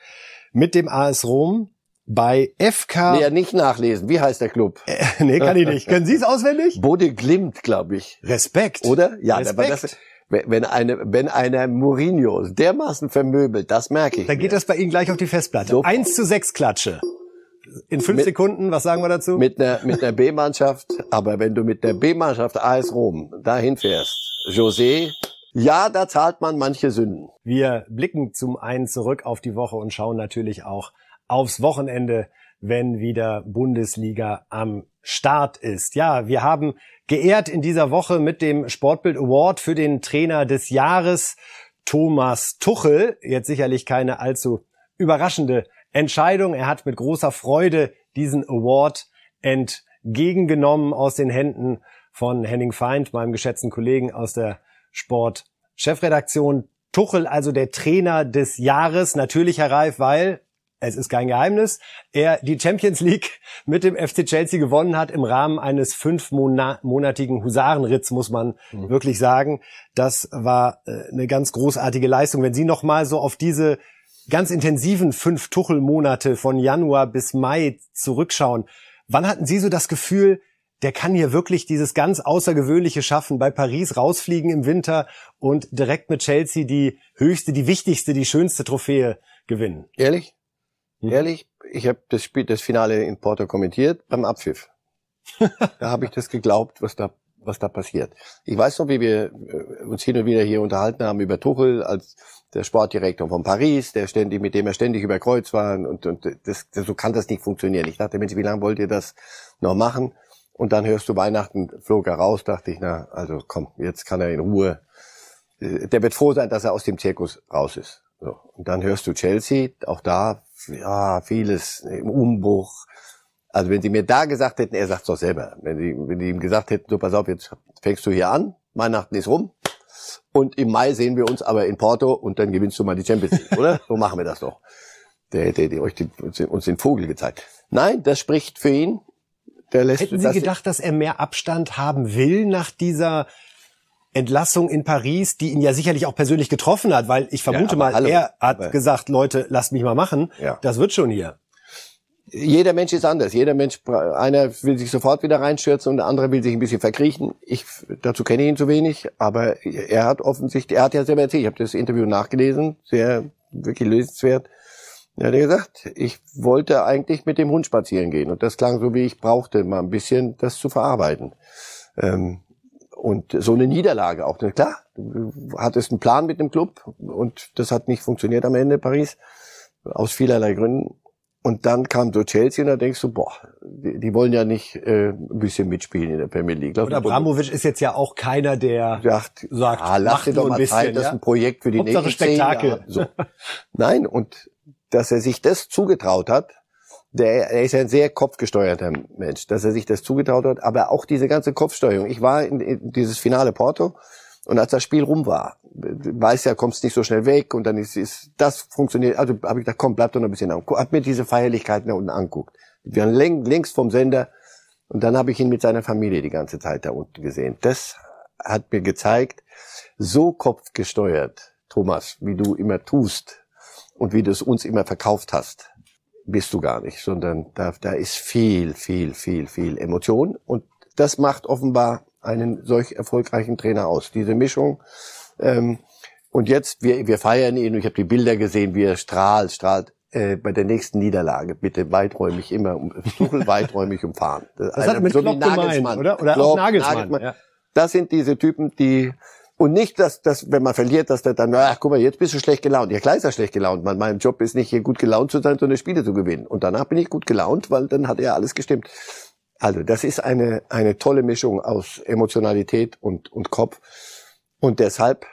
mit dem AS Rom bei FK. Nee, nicht nachlesen. Wie heißt der Club? Äh, nee, kann ich nicht. Können Sie es auswendig? Bode Glimt, glaube ich. Respekt. Oder? Ja, Respekt. das, wenn eine, wenn einer Mourinho dermaßen vermöbelt, das merke ich. Dann geht das bei Ihnen gleich auf die Festplatte. So. 1 zu 6 Klatsche. In fünf mit, Sekunden, was sagen wir dazu? Mit einer, mit einer B-Mannschaft, aber wenn du mit der B-Mannschaft AS Rom dahin fährst, José, ja, da zahlt man manche Sünden. Wir blicken zum einen zurück auf die Woche und schauen natürlich auch aufs Wochenende, wenn wieder Bundesliga am Start ist. Ja, wir haben geehrt in dieser Woche mit dem Sportbild Award für den Trainer des Jahres Thomas Tuchel. Jetzt sicherlich keine allzu überraschende Entscheidung. Er hat mit großer Freude diesen Award entgegengenommen aus den Händen von Henning Feind, meinem geschätzten Kollegen aus der Sport-Chefredaktion. Tuchel also der Trainer des Jahres. Natürlich, Herr Reif, weil es ist kein Geheimnis, er die Champions League mit dem FC Chelsea gewonnen hat im Rahmen eines fünfmonatigen Husarenritts, muss man mhm. wirklich sagen. Das war äh, eine ganz großartige Leistung. Wenn Sie noch mal so auf diese ganz intensiven fünf Tuchelmonate von Januar bis Mai zurückschauen, wann hatten Sie so das Gefühl, der kann hier wirklich dieses ganz Außergewöhnliche schaffen, bei Paris rausfliegen im Winter und direkt mit Chelsea die höchste, die wichtigste, die schönste Trophäe gewinnen? Ehrlich? Mhm. Ehrlich, ich habe das Spiel, das Finale in Porto kommentiert beim Abpfiff. da habe ich das geglaubt, was da was da passiert. Ich weiß noch, wie wir äh, uns hin und wieder hier unterhalten haben über Tuchel als der Sportdirektor von Paris, der ständig, mit dem er ständig über Kreuz war und, und das, das, so kann das nicht funktionieren. Ich dachte, Mensch, wie lange wollt ihr das noch machen? Und dann hörst du Weihnachten, flog er raus, dachte ich, na, also komm, jetzt kann er in Ruhe. Äh, der wird froh sein, dass er aus dem Zirkus raus ist. So. Und dann hörst du Chelsea, auch da ja, vieles im Umbruch. Also wenn sie mir da gesagt hätten, er sagt es doch selber, wenn die, wenn die ihm gesagt hätten, so pass auf, jetzt fängst du hier an, Weihnachten ist rum und im Mai sehen wir uns aber in Porto und dann gewinnst du mal die Champions League, oder? So machen wir das doch. der hätte euch die, uns den Vogel gezeigt. Nein, das spricht für ihn. Der lässt, Hätten Sie gedacht, dass er mehr Abstand haben will nach dieser Entlassung in Paris, die ihn ja sicherlich auch persönlich getroffen hat, weil ich vermute ja, mal, hallo, er hat gesagt, Leute, lasst mich mal machen. Ja. Das wird schon hier. Jeder Mensch ist anders. Jeder Mensch, einer will sich sofort wieder reinstürzen und der andere will sich ein bisschen verkriechen. Ich, dazu kenne ich ihn zu wenig, aber er hat offensichtlich, er hat ja selber erzählt, ich habe das Interview nachgelesen, sehr, wirklich lesenswert. Er hat gesagt, ich wollte eigentlich mit dem Hund spazieren gehen und das klang so, wie ich brauchte, mal ein bisschen das zu verarbeiten. Ähm, und so eine Niederlage auch. Klar, du hattest einen Plan mit dem Club und das hat nicht funktioniert am Ende Paris aus vielerlei Gründen. Und dann kam so Chelsea und da denkst du, boah, die, die wollen ja nicht äh, ein bisschen mitspielen in der Premier League. Und Abramovic ist jetzt ja auch keiner, der sagt, sagt ah, lass dir doch mal bisschen, Zeit, das ist ein Projekt für die Hauptsache nächsten Spektakel. Zehn Jahre. So. Nein, und dass er sich das zugetraut hat, der, er ist ein sehr kopfgesteuerter Mensch, dass er sich das zugetraut hat, aber auch diese ganze Kopfsteuerung. Ich war in, in dieses Finale Porto und als das Spiel rum war, weiß ja, kommst nicht so schnell weg und dann ist, ist das funktioniert. Also habe ich gedacht, komm, bleib doch noch ein bisschen an. Hab mir diese Feierlichkeiten da unten anguckt. Wir waren längst vom Sender und dann habe ich ihn mit seiner Familie die ganze Zeit da unten gesehen. Das hat mir gezeigt, so kopfgesteuert, Thomas, wie du immer tust und wie du es uns immer verkauft hast, bist du gar nicht, sondern da, da ist viel, viel, viel, viel Emotion und das macht offenbar einen solch erfolgreichen Trainer aus. Diese Mischung. Ähm, und jetzt, wir, wir feiern ihn. Ich habe die Bilder gesehen, wie er strahlt, strahlt. Äh, bei der nächsten Niederlage bitte weiträumig immer um, weiträumig umfahren. Das, das hat mit so Klopp gemeint, oder? Oder Klopp, auch Nagelsmann. Nagelsmann. Ja. Das sind diese Typen, die und nicht, dass, dass wenn man verliert, dass der dann, ach guck mal, jetzt bist du schlecht gelaunt. Ja, klar ist er schlecht gelaunt. Man, mein Job ist nicht, hier gut gelaunt zu sein, sondern Spiele zu gewinnen. Und danach bin ich gut gelaunt, weil dann hat ja alles gestimmt. Also das ist eine, eine tolle Mischung aus Emotionalität und, und Kopf. Und deshalb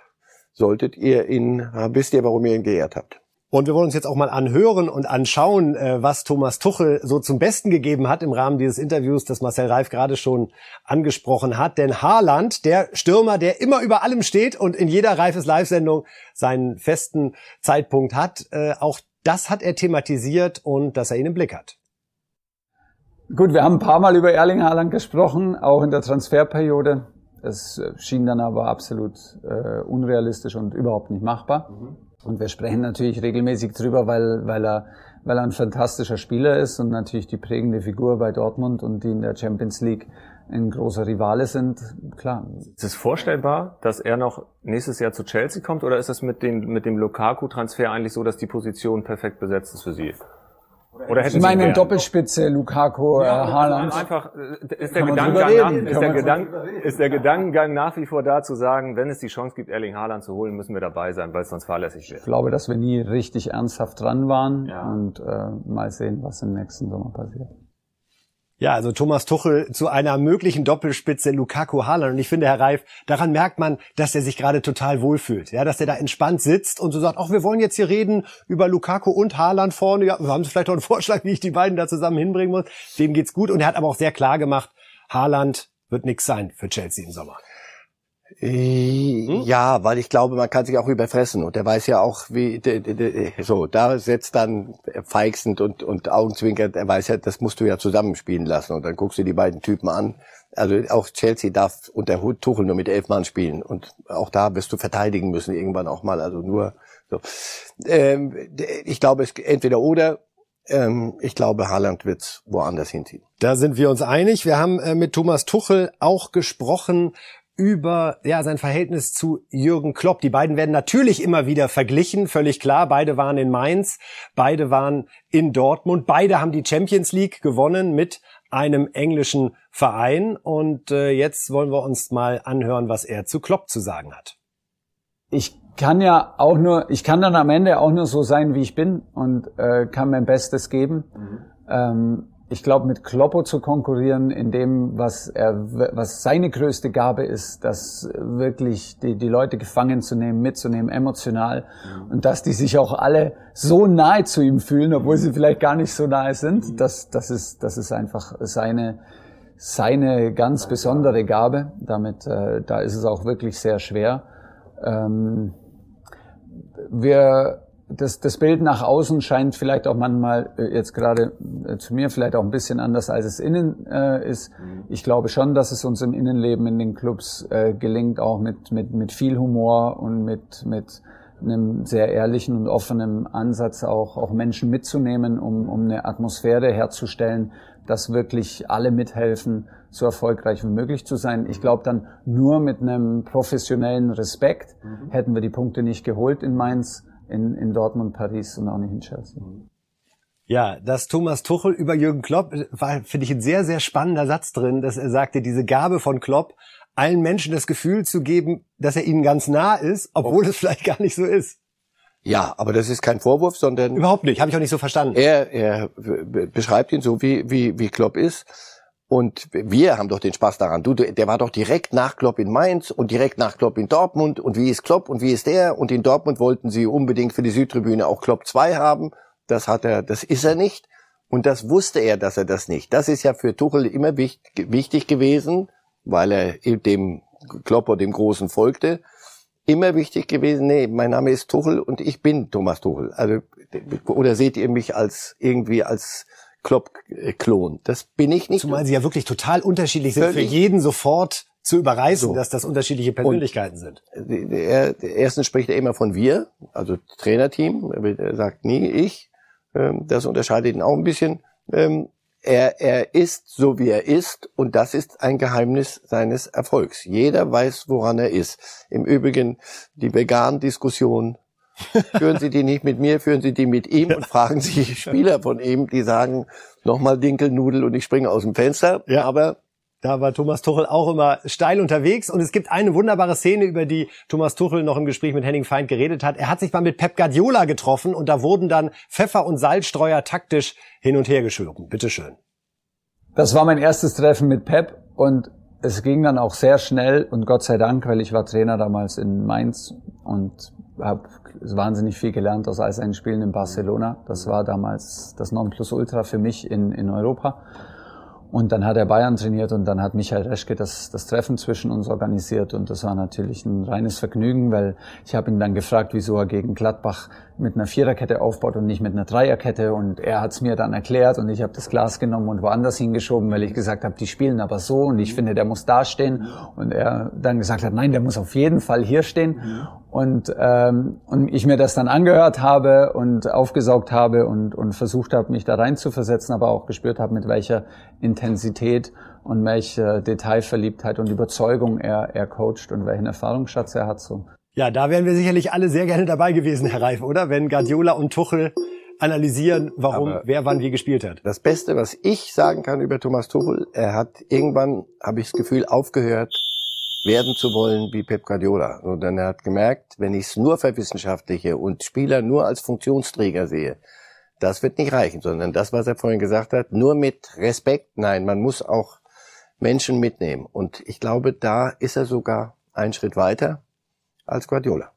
solltet ihr ihn, wisst ihr, warum ihr ihn geehrt habt. Und wir wollen uns jetzt auch mal anhören und anschauen, äh, was Thomas Tuchel so zum Besten gegeben hat im Rahmen dieses Interviews, das Marcel Reif gerade schon angesprochen hat. Denn Haaland, der Stürmer, der immer über allem steht und in jeder Reifes Live-Sendung seinen festen Zeitpunkt hat, äh, auch das hat er thematisiert und dass er ihn im Blick hat. Gut, wir haben ein paar Mal über Erling Haaland gesprochen, auch in der Transferperiode. Das schien dann aber absolut äh, unrealistisch und überhaupt nicht machbar. Mhm. Und wir sprechen natürlich regelmäßig drüber, weil, weil, er, weil er ein fantastischer Spieler ist und natürlich die prägende Figur bei Dortmund und die in der Champions League ein großer Rivale sind, klar. Ist es vorstellbar, dass er noch nächstes Jahr zu Chelsea kommt oder ist es mit, den, mit dem Lukaku-Transfer eigentlich so, dass die Position perfekt besetzt ist für Sie? Oder hätten Sie meinen Doppelspitze, Lukaku, ja, äh, Haaland. Einfach, ist der, Gedankengang nach, ist, der Gedank, ist der Gedankengang nach wie vor da zu sagen, wenn es die Chance gibt, Erling Haaland zu holen, müssen wir dabei sein, weil es sonst fahrlässig wird. Ich glaube, dass wir nie richtig ernsthaft dran waren ja. und äh, mal sehen, was im nächsten Sommer passiert. Ja, also Thomas Tuchel zu einer möglichen Doppelspitze Lukaku Haaland. Und ich finde, Herr Reif, daran merkt man, dass er sich gerade total wohlfühlt. Ja, dass er da entspannt sitzt und so sagt, ach, wir wollen jetzt hier reden über Lukaku und Haaland vorne. Ja, wir haben vielleicht auch einen Vorschlag, wie ich die beiden da zusammen hinbringen muss. Dem geht's gut. Und er hat aber auch sehr klar gemacht, Haaland wird nix sein für Chelsea im Sommer. Hm? Ja, weil ich glaube, man kann sich auch überfressen und der weiß ja auch, wie so da setzt dann feixend und und Augenzwinkert. Er weiß ja, das musst du ja zusammenspielen lassen und dann guckst du die beiden Typen an. Also auch Chelsea darf unter Tuchel nur mit elf Mann spielen und auch da wirst du verteidigen müssen irgendwann auch mal. Also nur so. Ähm, ich glaube, es entweder oder ähm, ich glaube, Haaland wird woanders hinziehen. Da sind wir uns einig. Wir haben äh, mit Thomas Tuchel auch gesprochen über ja sein Verhältnis zu Jürgen Klopp. Die beiden werden natürlich immer wieder verglichen, völlig klar. Beide waren in Mainz, beide waren in Dortmund, beide haben die Champions League gewonnen mit einem englischen Verein. Und äh, jetzt wollen wir uns mal anhören, was er zu Klopp zu sagen hat. Ich kann ja auch nur, ich kann dann am Ende auch nur so sein, wie ich bin und äh, kann mein Bestes geben. Mhm. Ähm, ich glaube, mit Kloppo zu konkurrieren, in dem, was er, was seine größte Gabe ist, das wirklich die, die Leute gefangen zu nehmen, mitzunehmen, emotional. Mhm. Und dass die sich auch alle so nahe zu ihm fühlen, obwohl sie vielleicht gar nicht so nahe sind, mhm. das, das ist, das ist einfach seine, seine ganz besondere Gabe. Damit, äh, da ist es auch wirklich sehr schwer. Ähm, wir das, das Bild nach außen scheint vielleicht auch manchmal äh, jetzt gerade äh, zu mir vielleicht auch ein bisschen anders, als es innen äh, ist. Mhm. Ich glaube schon, dass es uns im Innenleben in den Clubs äh, gelingt, auch mit, mit, mit viel Humor und mit, mit einem sehr ehrlichen und offenen Ansatz auch, auch Menschen mitzunehmen, um, um eine Atmosphäre herzustellen, dass wirklich alle mithelfen, so erfolgreich wie möglich zu sein. Ich glaube dann nur mit einem professionellen Respekt mhm. hätten wir die Punkte nicht geholt in Mainz in, in Dortmund, Paris und auch nicht in Chelsea. Ja, dass Thomas Tuchel über Jürgen Klopp war, finde ich, ein sehr, sehr spannender Satz drin, dass er sagte, diese Gabe von Klopp, allen Menschen das Gefühl zu geben, dass er ihnen ganz nah ist, obwohl es vielleicht gar nicht so ist. Ja, aber das ist kein Vorwurf, sondern überhaupt nicht, habe ich auch nicht so verstanden. Er, er beschreibt ihn so, wie wie wie Klopp ist. Und wir haben doch den Spaß daran. Du, der war doch direkt nach Klopp in Mainz und direkt nach Klopp in Dortmund. Und wie ist Klopp und wie ist der? Und in Dortmund wollten sie unbedingt für die Südtribüne auch Klopp 2 haben. Das hat er, das ist er nicht. Und das wusste er, dass er das nicht. Das ist ja für Tuchel immer wichtig gewesen, weil er dem Klopper, dem Großen folgte. Immer wichtig gewesen, nee, mein Name ist Tuchel und ich bin Thomas Tuchel. Also, oder seht ihr mich als irgendwie als Klopp-Klon. Das bin ich nicht. Zumal sie ja wirklich total unterschiedlich sind, für jeden sofort zu überreißen, so. dass das unterschiedliche Persönlichkeiten Und sind. Er, erstens spricht er immer von wir, also Trainerteam. Er sagt nie ich. Ähm, das unterscheidet ihn auch ein bisschen. Ähm, er, er ist so, wie er ist, und das ist ein Geheimnis seines Erfolgs. Jeder weiß, woran er ist. Im Übrigen, die Vegan-Diskussion führen Sie die nicht mit mir, führen Sie die mit ihm und fragen Sie Spieler von ihm, die sagen, nochmal Dinkelnudel und ich springe aus dem Fenster. Ja, aber da war Thomas Tuchel auch immer steil unterwegs und es gibt eine wunderbare Szene, über die Thomas Tuchel noch im Gespräch mit Henning Feind geredet hat. Er hat sich mal mit Pep Guardiola getroffen und da wurden dann Pfeffer und Salzstreuer taktisch hin und her geschoben. Bitteschön. Das war mein erstes Treffen mit Pep und es ging dann auch sehr schnell und Gott sei Dank, weil ich war Trainer damals in Mainz und habe wahnsinnig viel gelernt aus all Spielen in Barcelona. Das war damals das Nonplusultra für mich in, in Europa. Und dann hat er Bayern trainiert und dann hat Michael Reschke das, das Treffen zwischen uns organisiert und das war natürlich ein reines Vergnügen, weil ich habe ihn dann gefragt, wieso er gegen Gladbach mit einer Viererkette aufbaut und nicht mit einer Dreierkette. Und er hat es mir dann erklärt und ich habe das Glas genommen und woanders hingeschoben, weil ich gesagt habe, die spielen aber so und ich finde, der muss da stehen. Und er dann gesagt hat, nein, der muss auf jeden Fall hier stehen. Und, ähm, und ich mir das dann angehört habe und aufgesaugt habe und, und versucht habe, mich da rein zu versetzen, aber auch gespürt habe, mit welcher Intensität und welche Detailverliebtheit und Überzeugung er, er coacht und welchen Erfahrungsschatz er hat. So. Ja, da wären wir sicherlich alle sehr gerne dabei gewesen, Herr Reif, oder? Wenn Guardiola und Tuchel analysieren, warum Aber wer wann wie gespielt hat. Das Beste, was ich sagen kann über Thomas Tuchel, er hat irgendwann, habe ich das Gefühl, aufgehört, werden zu wollen wie Pep Guardiola. Und dann er hat gemerkt, wenn ich es nur verwissenschaftliche und Spieler nur als Funktionsträger sehe, das wird nicht reichen, sondern das, was er vorhin gesagt hat, nur mit Respekt. Nein, man muss auch Menschen mitnehmen. Und ich glaube, da ist er sogar einen Schritt weiter als Guardiola.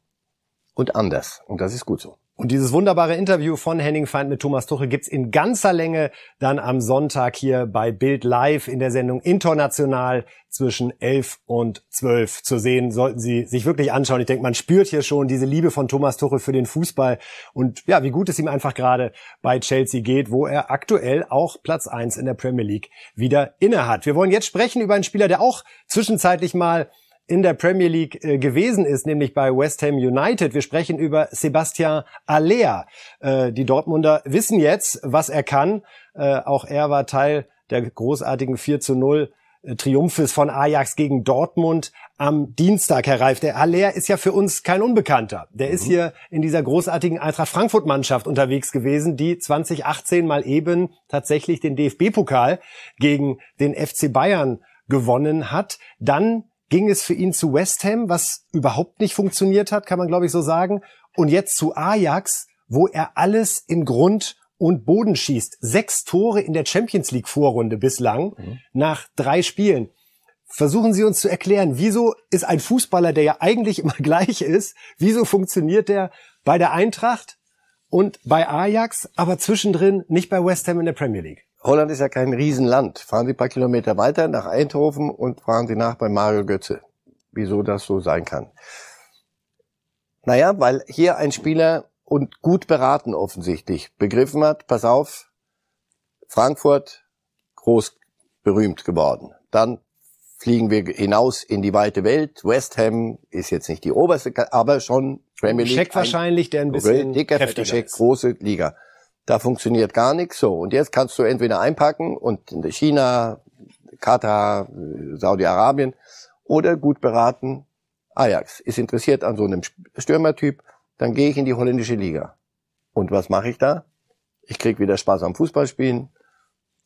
Und anders. Und das ist gut so. Und dieses wunderbare Interview von Henning Feind mit Thomas Tuchel gibt's in ganzer Länge dann am Sonntag hier bei Bild Live in der Sendung International zwischen 11 und 12 zu sehen. Sollten Sie sich wirklich anschauen. Ich denke, man spürt hier schon diese Liebe von Thomas Tuchel für den Fußball und ja, wie gut es ihm einfach gerade bei Chelsea geht, wo er aktuell auch Platz 1 in der Premier League wieder innehat. Wir wollen jetzt sprechen über einen Spieler, der auch zwischenzeitlich mal in der Premier League äh, gewesen ist, nämlich bei West Ham United. Wir sprechen über Sebastian Aller. Äh, die Dortmunder wissen jetzt, was er kann. Äh, auch er war Teil der großartigen 4 zu 0 äh, Triumphes von Ajax gegen Dortmund am Dienstag, Herr Reif. Der Aller ist ja für uns kein Unbekannter. Der mhm. ist hier in dieser großartigen Eintracht Frankfurt Mannschaft unterwegs gewesen, die 2018 mal eben tatsächlich den DFB-Pokal gegen den FC Bayern gewonnen hat. Dann ging es für ihn zu West Ham, was überhaupt nicht funktioniert hat, kann man glaube ich so sagen. Und jetzt zu Ajax, wo er alles in Grund und Boden schießt. Sechs Tore in der Champions League Vorrunde bislang mhm. nach drei Spielen. Versuchen Sie uns zu erklären, wieso ist ein Fußballer, der ja eigentlich immer gleich ist, wieso funktioniert der bei der Eintracht und bei Ajax, aber zwischendrin nicht bei West Ham in der Premier League? Holland ist ja kein Riesenland. Fahren Sie ein paar Kilometer weiter nach Eindhoven und fahren Sie nach bei Mario Götze. Wieso das so sein kann. Naja, weil hier ein Spieler und gut beraten offensichtlich begriffen hat, pass auf, Frankfurt groß berühmt geworden. Dann fliegen wir hinaus in die weite Welt. West Ham ist jetzt nicht die oberste, aber schon Premier League. Check wahrscheinlich, der ein bisschen dicker, heftiger Check, ist. große Liga. Da funktioniert gar nichts so. Und jetzt kannst du entweder einpacken und in China, Katar, Saudi-Arabien oder gut beraten Ajax ist interessiert an so einem Stürmertyp, dann gehe ich in die holländische Liga. Und was mache ich da? Ich krieg wieder Spaß am Fußballspielen.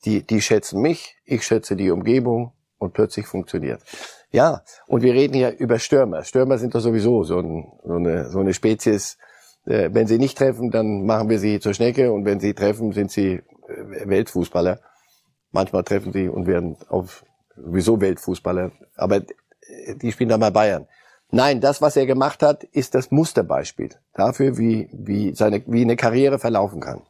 Die, die schätzen mich, ich schätze die Umgebung und plötzlich funktioniert. Ja, und wir reden hier über Stürmer. Stürmer sind doch sowieso so, ein, so, eine, so eine Spezies. Äh, wenn sie nicht treffen, dann machen wir sie zur Schnecke und wenn sie treffen, sind sie äh, Weltfußballer. Manchmal treffen sie und werden auf sowieso Weltfußballer. Aber äh, die spielen dann bei Bayern. Nein, das, was er gemacht hat, ist das Musterbeispiel dafür, wie, wie, seine, wie eine Karriere verlaufen kann.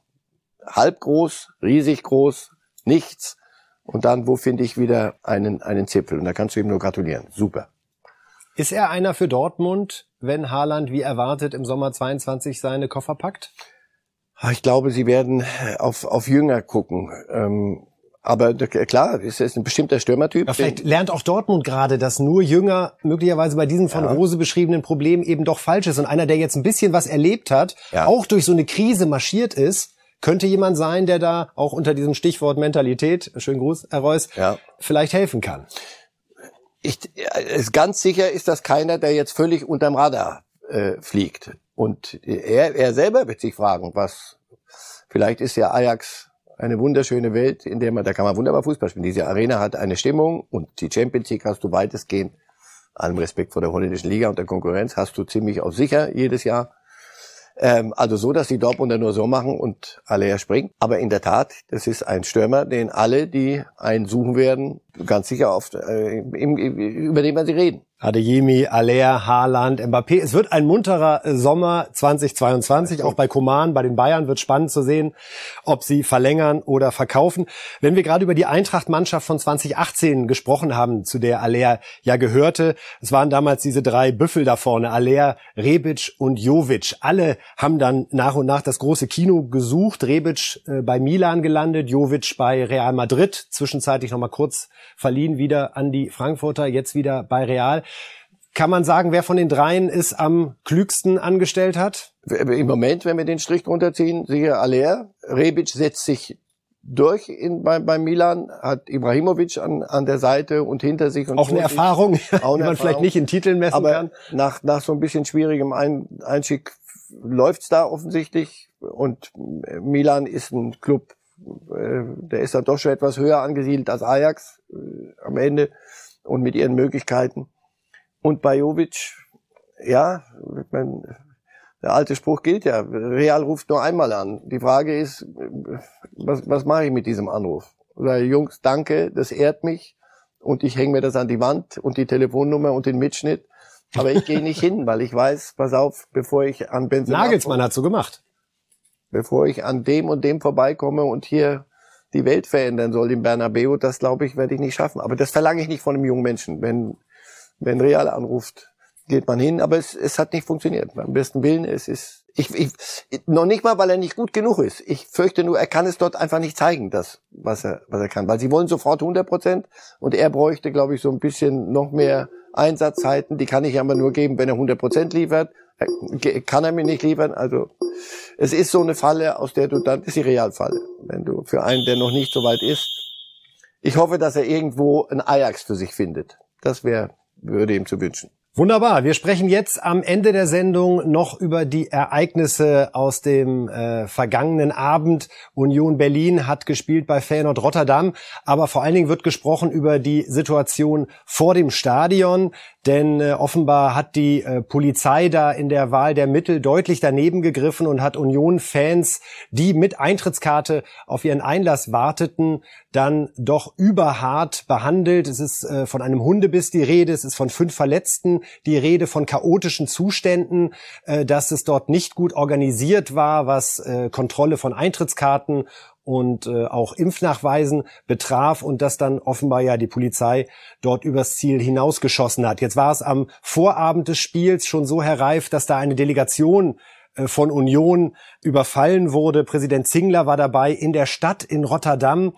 Halb groß, riesig groß, nichts. Und dann, wo finde ich wieder einen, einen Zipfel? Und da kannst du ihm nur gratulieren. Super. Ist er einer für Dortmund, wenn Haaland wie erwartet im Sommer 22 seine Koffer packt? Ich glaube, sie werden auf, auf Jünger gucken. Ähm, aber klar, ist es ein bestimmter Stürmertyp. Aber vielleicht lernt auch Dortmund gerade, dass nur Jünger möglicherweise bei diesem von ja. Rose beschriebenen Problem eben doch falsch ist. Und einer, der jetzt ein bisschen was erlebt hat, ja. auch durch so eine Krise marschiert ist, könnte jemand sein, der da auch unter diesem Stichwort Mentalität, schönen Gruß, Herr Reus, ja. vielleicht helfen kann. Ich, ist ganz sicher ist das keiner, der jetzt völlig unterm Radar äh, fliegt. Und er, er selber wird sich fragen, was, vielleicht ist ja Ajax eine wunderschöne Welt, in der man, da kann man wunderbar Fußball spielen. Diese Arena hat eine Stimmung und die Champions League hast du weitestgehend, allem Respekt vor der holländischen Liga und der Konkurrenz, hast du ziemlich auch sicher jedes Jahr. Ähm, also so, dass die Dortmunder nur so machen und alle springt. Aber in der Tat, das ist ein Stürmer, den alle, die einen suchen werden, ganz sicher oft, äh, im, über den wir sie reden. Adeyemi, Aller, Haaland, Mbappé. Es wird ein munterer äh, Sommer 2022. Auch bei Koman, bei den Bayern wird spannend zu sehen, ob sie verlängern oder verkaufen. Wenn wir gerade über die Eintracht-Mannschaft von 2018 gesprochen haben, zu der Aller ja gehörte, es waren damals diese drei Büffel da vorne, Aller, Rebic und Jovic. Alle haben dann nach und nach das große Kino gesucht. Rebic äh, bei Milan gelandet, Jovic bei Real Madrid, zwischenzeitlich nochmal kurz verliehen wieder an die Frankfurter, jetzt wieder bei Real. Kann man sagen, wer von den dreien es am klügsten angestellt hat? Im Moment, wenn wir den Strich drunter ziehen, sicher Aller. Rebic setzt sich durch in, bei, bei Milan, hat Ibrahimovic an, an der Seite und hinter sich. Und auch eine Erfahrung, auch eine die man Erfahrung. vielleicht nicht in Titeln messen Aber kann. Nach, nach so ein bisschen schwierigem ein Einstieg läuft's da offensichtlich. Und Milan ist ein Club, äh, der ist dann doch schon etwas höher angesiedelt als Ajax äh, am Ende und mit ihren Möglichkeiten. Und bei Jovic, ja, mein, der alte Spruch gilt ja, Real ruft nur einmal an. Die Frage ist, was, was mache ich mit diesem Anruf? Oder Jungs, danke, das ehrt mich und ich hänge mir das an die Wand und die Telefonnummer und den Mitschnitt. Aber ich gehe nicht hin, weil ich weiß, pass auf, bevor ich an Benzin Nagelsmann hat so gemacht. Bevor ich an dem und dem vorbeikomme und hier die Welt verändern soll im Bernabeu, das glaube ich, werde ich nicht schaffen. Aber das verlange ich nicht von einem jungen Menschen. Wenn wenn Real anruft, geht man hin, aber es, es hat nicht funktioniert. Beim besten Willen, es ist, ich, ich, noch nicht mal, weil er nicht gut genug ist. Ich fürchte nur, er kann es dort einfach nicht zeigen, das, was er, was er kann. Weil sie wollen sofort 100 Prozent und er bräuchte, glaube ich, so ein bisschen noch mehr Einsatzzeiten. Die kann ich aber nur geben, wenn er 100 Prozent liefert. Kann er mir nicht liefern. Also, es ist so eine Falle, aus der du dann, ist die Realfalle. Wenn du für einen, der noch nicht so weit ist, ich hoffe, dass er irgendwo ein Ajax für sich findet. Das wäre würde ihm zu wünschen. Wunderbar. Wir sprechen jetzt am Ende der Sendung noch über die Ereignisse aus dem äh, vergangenen Abend. Union Berlin hat gespielt bei Feyenoord Rotterdam, aber vor allen Dingen wird gesprochen über die Situation vor dem Stadion. Denn äh, offenbar hat die äh, Polizei da in der Wahl der Mittel deutlich daneben gegriffen und hat Union-Fans, die mit Eintrittskarte auf ihren Einlass warteten, dann doch überhart behandelt. Es ist äh, von einem Hundebiss die Rede, es ist von fünf Verletzten die Rede, von chaotischen Zuständen, äh, dass es dort nicht gut organisiert war, was äh, Kontrolle von Eintrittskarten und äh, auch Impfnachweisen betraf und dass dann offenbar ja die Polizei dort übers Ziel hinausgeschossen hat. Jetzt war es am Vorabend des Spiels schon so herreif, dass da eine Delegation äh, von Union überfallen wurde. Präsident Zingler war dabei in der Stadt in Rotterdam.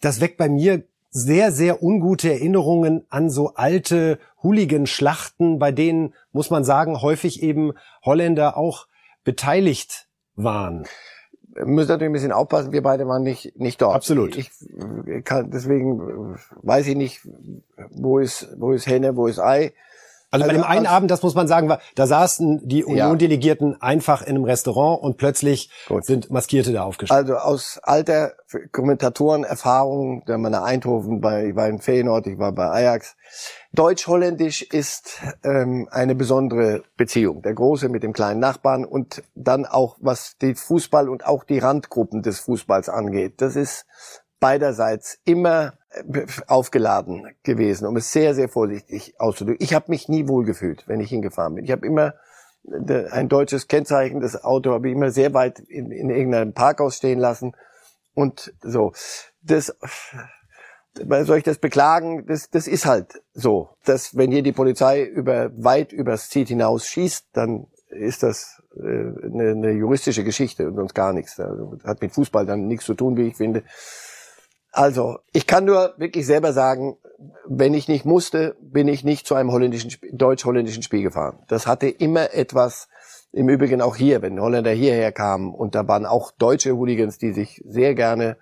Das weckt bei mir sehr, sehr ungute Erinnerungen an so alte Hooligan-Schlachten, bei denen, muss man sagen, häufig eben Holländer auch beteiligt waren. Müssen natürlich ein bisschen aufpassen, wir beide waren nicht, nicht dort. Absolut. Ich kann, deswegen weiß ich nicht, wo ist, wo ist Henne, wo ist Ei. Also, bei dem einen Abend, das muss man sagen, war, da saßen die Union-Delegierten einfach in einem Restaurant und plötzlich Gut. sind Maskierte da aufgestanden. Also aus alter Kommentatorenerfahrung, der man in Eindhoven, bei, ich war in Feyenoord, ich war bei Ajax. Deutsch-Holländisch ist ähm, eine besondere Beziehung. Der Große mit dem kleinen Nachbarn und dann auch, was die Fußball und auch die Randgruppen des Fußballs angeht. Das ist beiderseits immer aufgeladen gewesen, um es sehr, sehr vorsichtig auszudrücken. Ich habe mich nie wohlgefühlt, wenn ich hingefahren bin. Ich habe immer äh, ein deutsches Kennzeichen, das Auto habe ich immer sehr weit in, in irgendeinem Parkhaus stehen lassen und so. Das soll ich das beklagen? Das, das ist halt so, dass wenn hier die Polizei über weit übers Ziel hinaus schießt, dann ist das äh, eine, eine juristische Geschichte und sonst gar nichts. Das hat mit Fußball dann nichts zu tun, wie ich finde. Also, ich kann nur wirklich selber sagen, wenn ich nicht musste, bin ich nicht zu einem holländischen, deutsch-holländischen Spiel gefahren. Das hatte immer etwas, im Übrigen auch hier, wenn Holländer hierher kamen und da waren auch deutsche Hooligans, die sich sehr gerne,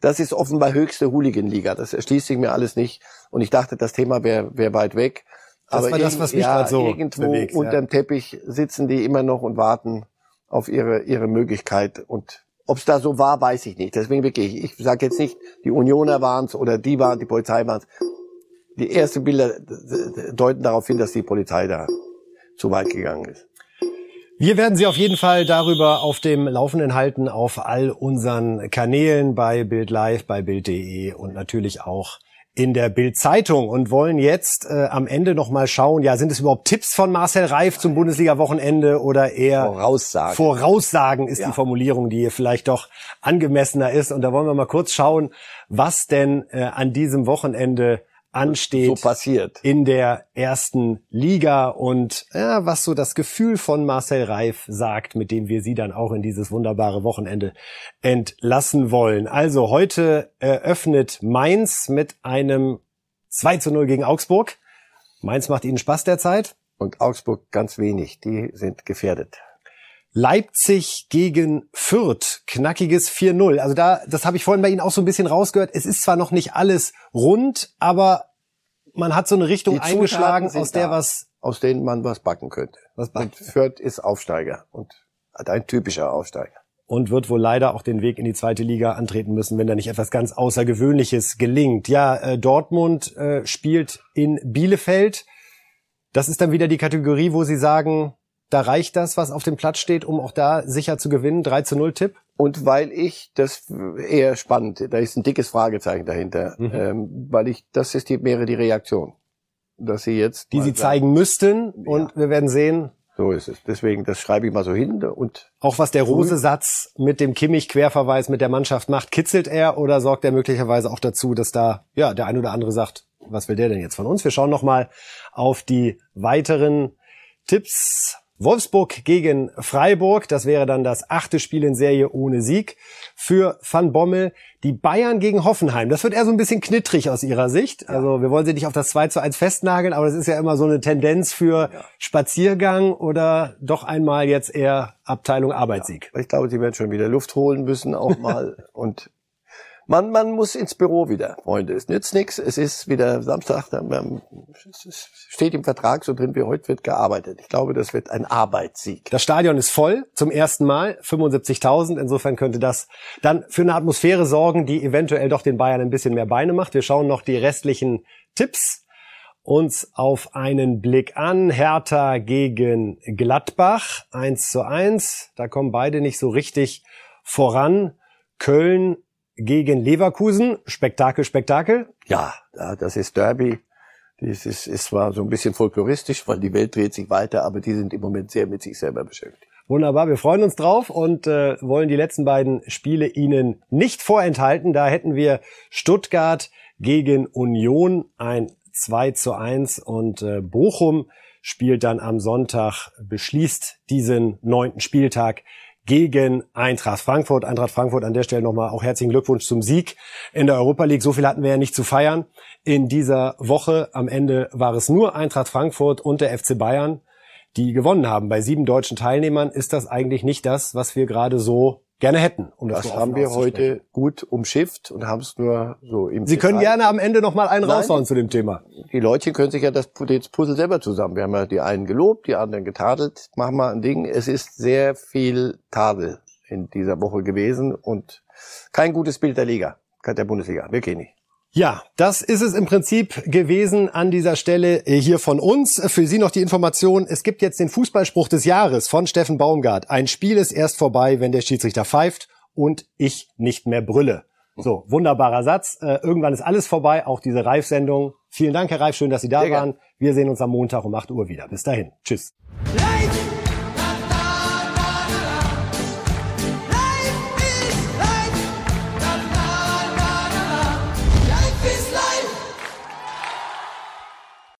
das ist offenbar höchste Hooligan-Liga. Das erschließt sich mir alles nicht. Und ich dachte, das Thema wäre wär weit weg. Das Aber war das, was mich ja, so irgendwo bewegt, unterm ja. Teppich sitzen die immer noch und warten auf ihre, ihre Möglichkeit und ob es da so war, weiß ich nicht. Deswegen wirklich, ich sage jetzt nicht, die Unioner waren es oder die waren, die Polizei waren es. Die ersten Bilder deuten darauf hin, dass die Polizei da zu weit gegangen ist. Wir werden Sie auf jeden Fall darüber auf dem Laufenden halten auf all unseren Kanälen bei Bild Live, bei Bild.de und natürlich auch in der Bild-Zeitung und wollen jetzt äh, am Ende noch mal schauen, ja, sind es überhaupt Tipps von Marcel Reif zum Bundesliga-Wochenende oder eher Voraussagen? Voraussagen ist ja. die Formulierung, die hier vielleicht doch angemessener ist. Und da wollen wir mal kurz schauen, was denn äh, an diesem Wochenende ansteht so passiert. in der ersten Liga und ja, was so das Gefühl von Marcel Reif sagt, mit dem wir Sie dann auch in dieses wunderbare Wochenende entlassen wollen. Also heute eröffnet Mainz mit einem 2 zu 0 gegen Augsburg. Mainz macht Ihnen Spaß derzeit? Und Augsburg ganz wenig. Die sind gefährdet. Leipzig gegen Fürth, knackiges 4-0. Also da, das habe ich vorhin bei Ihnen auch so ein bisschen rausgehört. Es ist zwar noch nicht alles rund, aber man hat so eine Richtung eingeschlagen, aus der da, was, aus denen man was backen könnte. Was backen. Und Fürth ist Aufsteiger und ein typischer Aufsteiger. Und wird wohl leider auch den Weg in die zweite Liga antreten müssen, wenn da nicht etwas ganz Außergewöhnliches gelingt. Ja, äh, Dortmund äh, spielt in Bielefeld. Das ist dann wieder die Kategorie, wo Sie sagen, da reicht das, was auf dem Platz steht, um auch da sicher zu gewinnen. 3 zu 0 Tipp? Und weil ich das eher spannend, da ist ein dickes Fragezeichen dahinter, mhm. ähm, weil ich, das ist die, wäre die Reaktion. Dass sie jetzt. Die sie zeigen müssten und ja. wir werden sehen. So ist es. Deswegen, das schreibe ich mal so hin und. Auch was der Rose-Satz mit dem Kimmich-Querverweis mit der Mannschaft macht, kitzelt er oder sorgt er möglicherweise auch dazu, dass da, ja, der ein oder andere sagt, was will der denn jetzt von uns? Wir schauen nochmal auf die weiteren Tipps Wolfsburg gegen Freiburg, das wäre dann das achte Spiel in Serie ohne Sieg für Van Bommel. Die Bayern gegen Hoffenheim, das wird eher so ein bisschen knittrig aus ihrer Sicht. Also wir wollen sie nicht auf das 2 zu 1 festnageln, aber das ist ja immer so eine Tendenz für ja. Spaziergang oder doch einmal jetzt eher Abteilung Arbeitssieg. Ja, ich glaube, sie werden schon wieder Luft holen müssen auch mal und man, man muss ins Büro wieder, Freunde. Es nützt nichts. Es ist wieder Samstag. Es steht im Vertrag so drin, wie heute wird gearbeitet. Ich glaube, das wird ein Arbeitssieg. Das Stadion ist voll zum ersten Mal, 75.000. Insofern könnte das dann für eine Atmosphäre sorgen, die eventuell doch den Bayern ein bisschen mehr Beine macht. Wir schauen noch die restlichen Tipps uns auf einen Blick an. Hertha gegen Gladbach, 1 zu 1. Da kommen beide nicht so richtig voran. Köln gegen Leverkusen. Spektakel, Spektakel. Ja, das ist Derby. Das ist, ist zwar so ein bisschen folkloristisch, weil die Welt dreht sich weiter, aber die sind im Moment sehr mit sich selber beschäftigt. Wunderbar, wir freuen uns drauf und äh, wollen die letzten beiden Spiele Ihnen nicht vorenthalten. Da hätten wir Stuttgart gegen Union ein 2 zu 1 und äh, Bochum spielt dann am Sonntag, beschließt diesen neunten Spieltag gegen Eintracht Frankfurt. Eintracht Frankfurt an der Stelle nochmal auch herzlichen Glückwunsch zum Sieg in der Europa League. So viel hatten wir ja nicht zu feiern in dieser Woche. Am Ende war es nur Eintracht Frankfurt und der FC Bayern, die gewonnen haben. Bei sieben deutschen Teilnehmern ist das eigentlich nicht das, was wir gerade so gerne hätten. Um das, das haben wir heute gut umschifft und haben es nur so im Sie können gerne am Ende noch mal einen Nein, raushauen zu dem Thema. Die Leute können sich ja das, Puzzle selber zusammen. Wir haben ja die einen gelobt, die anderen getadelt. Mach mal ein Ding. Es ist sehr viel Tadel in dieser Woche gewesen und kein gutes Bild der Liga, der Bundesliga. Wirklich nicht. Ja, das ist es im Prinzip gewesen an dieser Stelle äh, hier von uns. Für Sie noch die Information, es gibt jetzt den Fußballspruch des Jahres von Steffen Baumgart. Ein Spiel ist erst vorbei, wenn der Schiedsrichter pfeift und ich nicht mehr brülle. So, wunderbarer Satz. Äh, irgendwann ist alles vorbei, auch diese Reif-Sendung. Vielen Dank, Herr Reif, schön, dass Sie da Sehr waren. Wir sehen uns am Montag um 8 Uhr wieder. Bis dahin. Tschüss. Leid!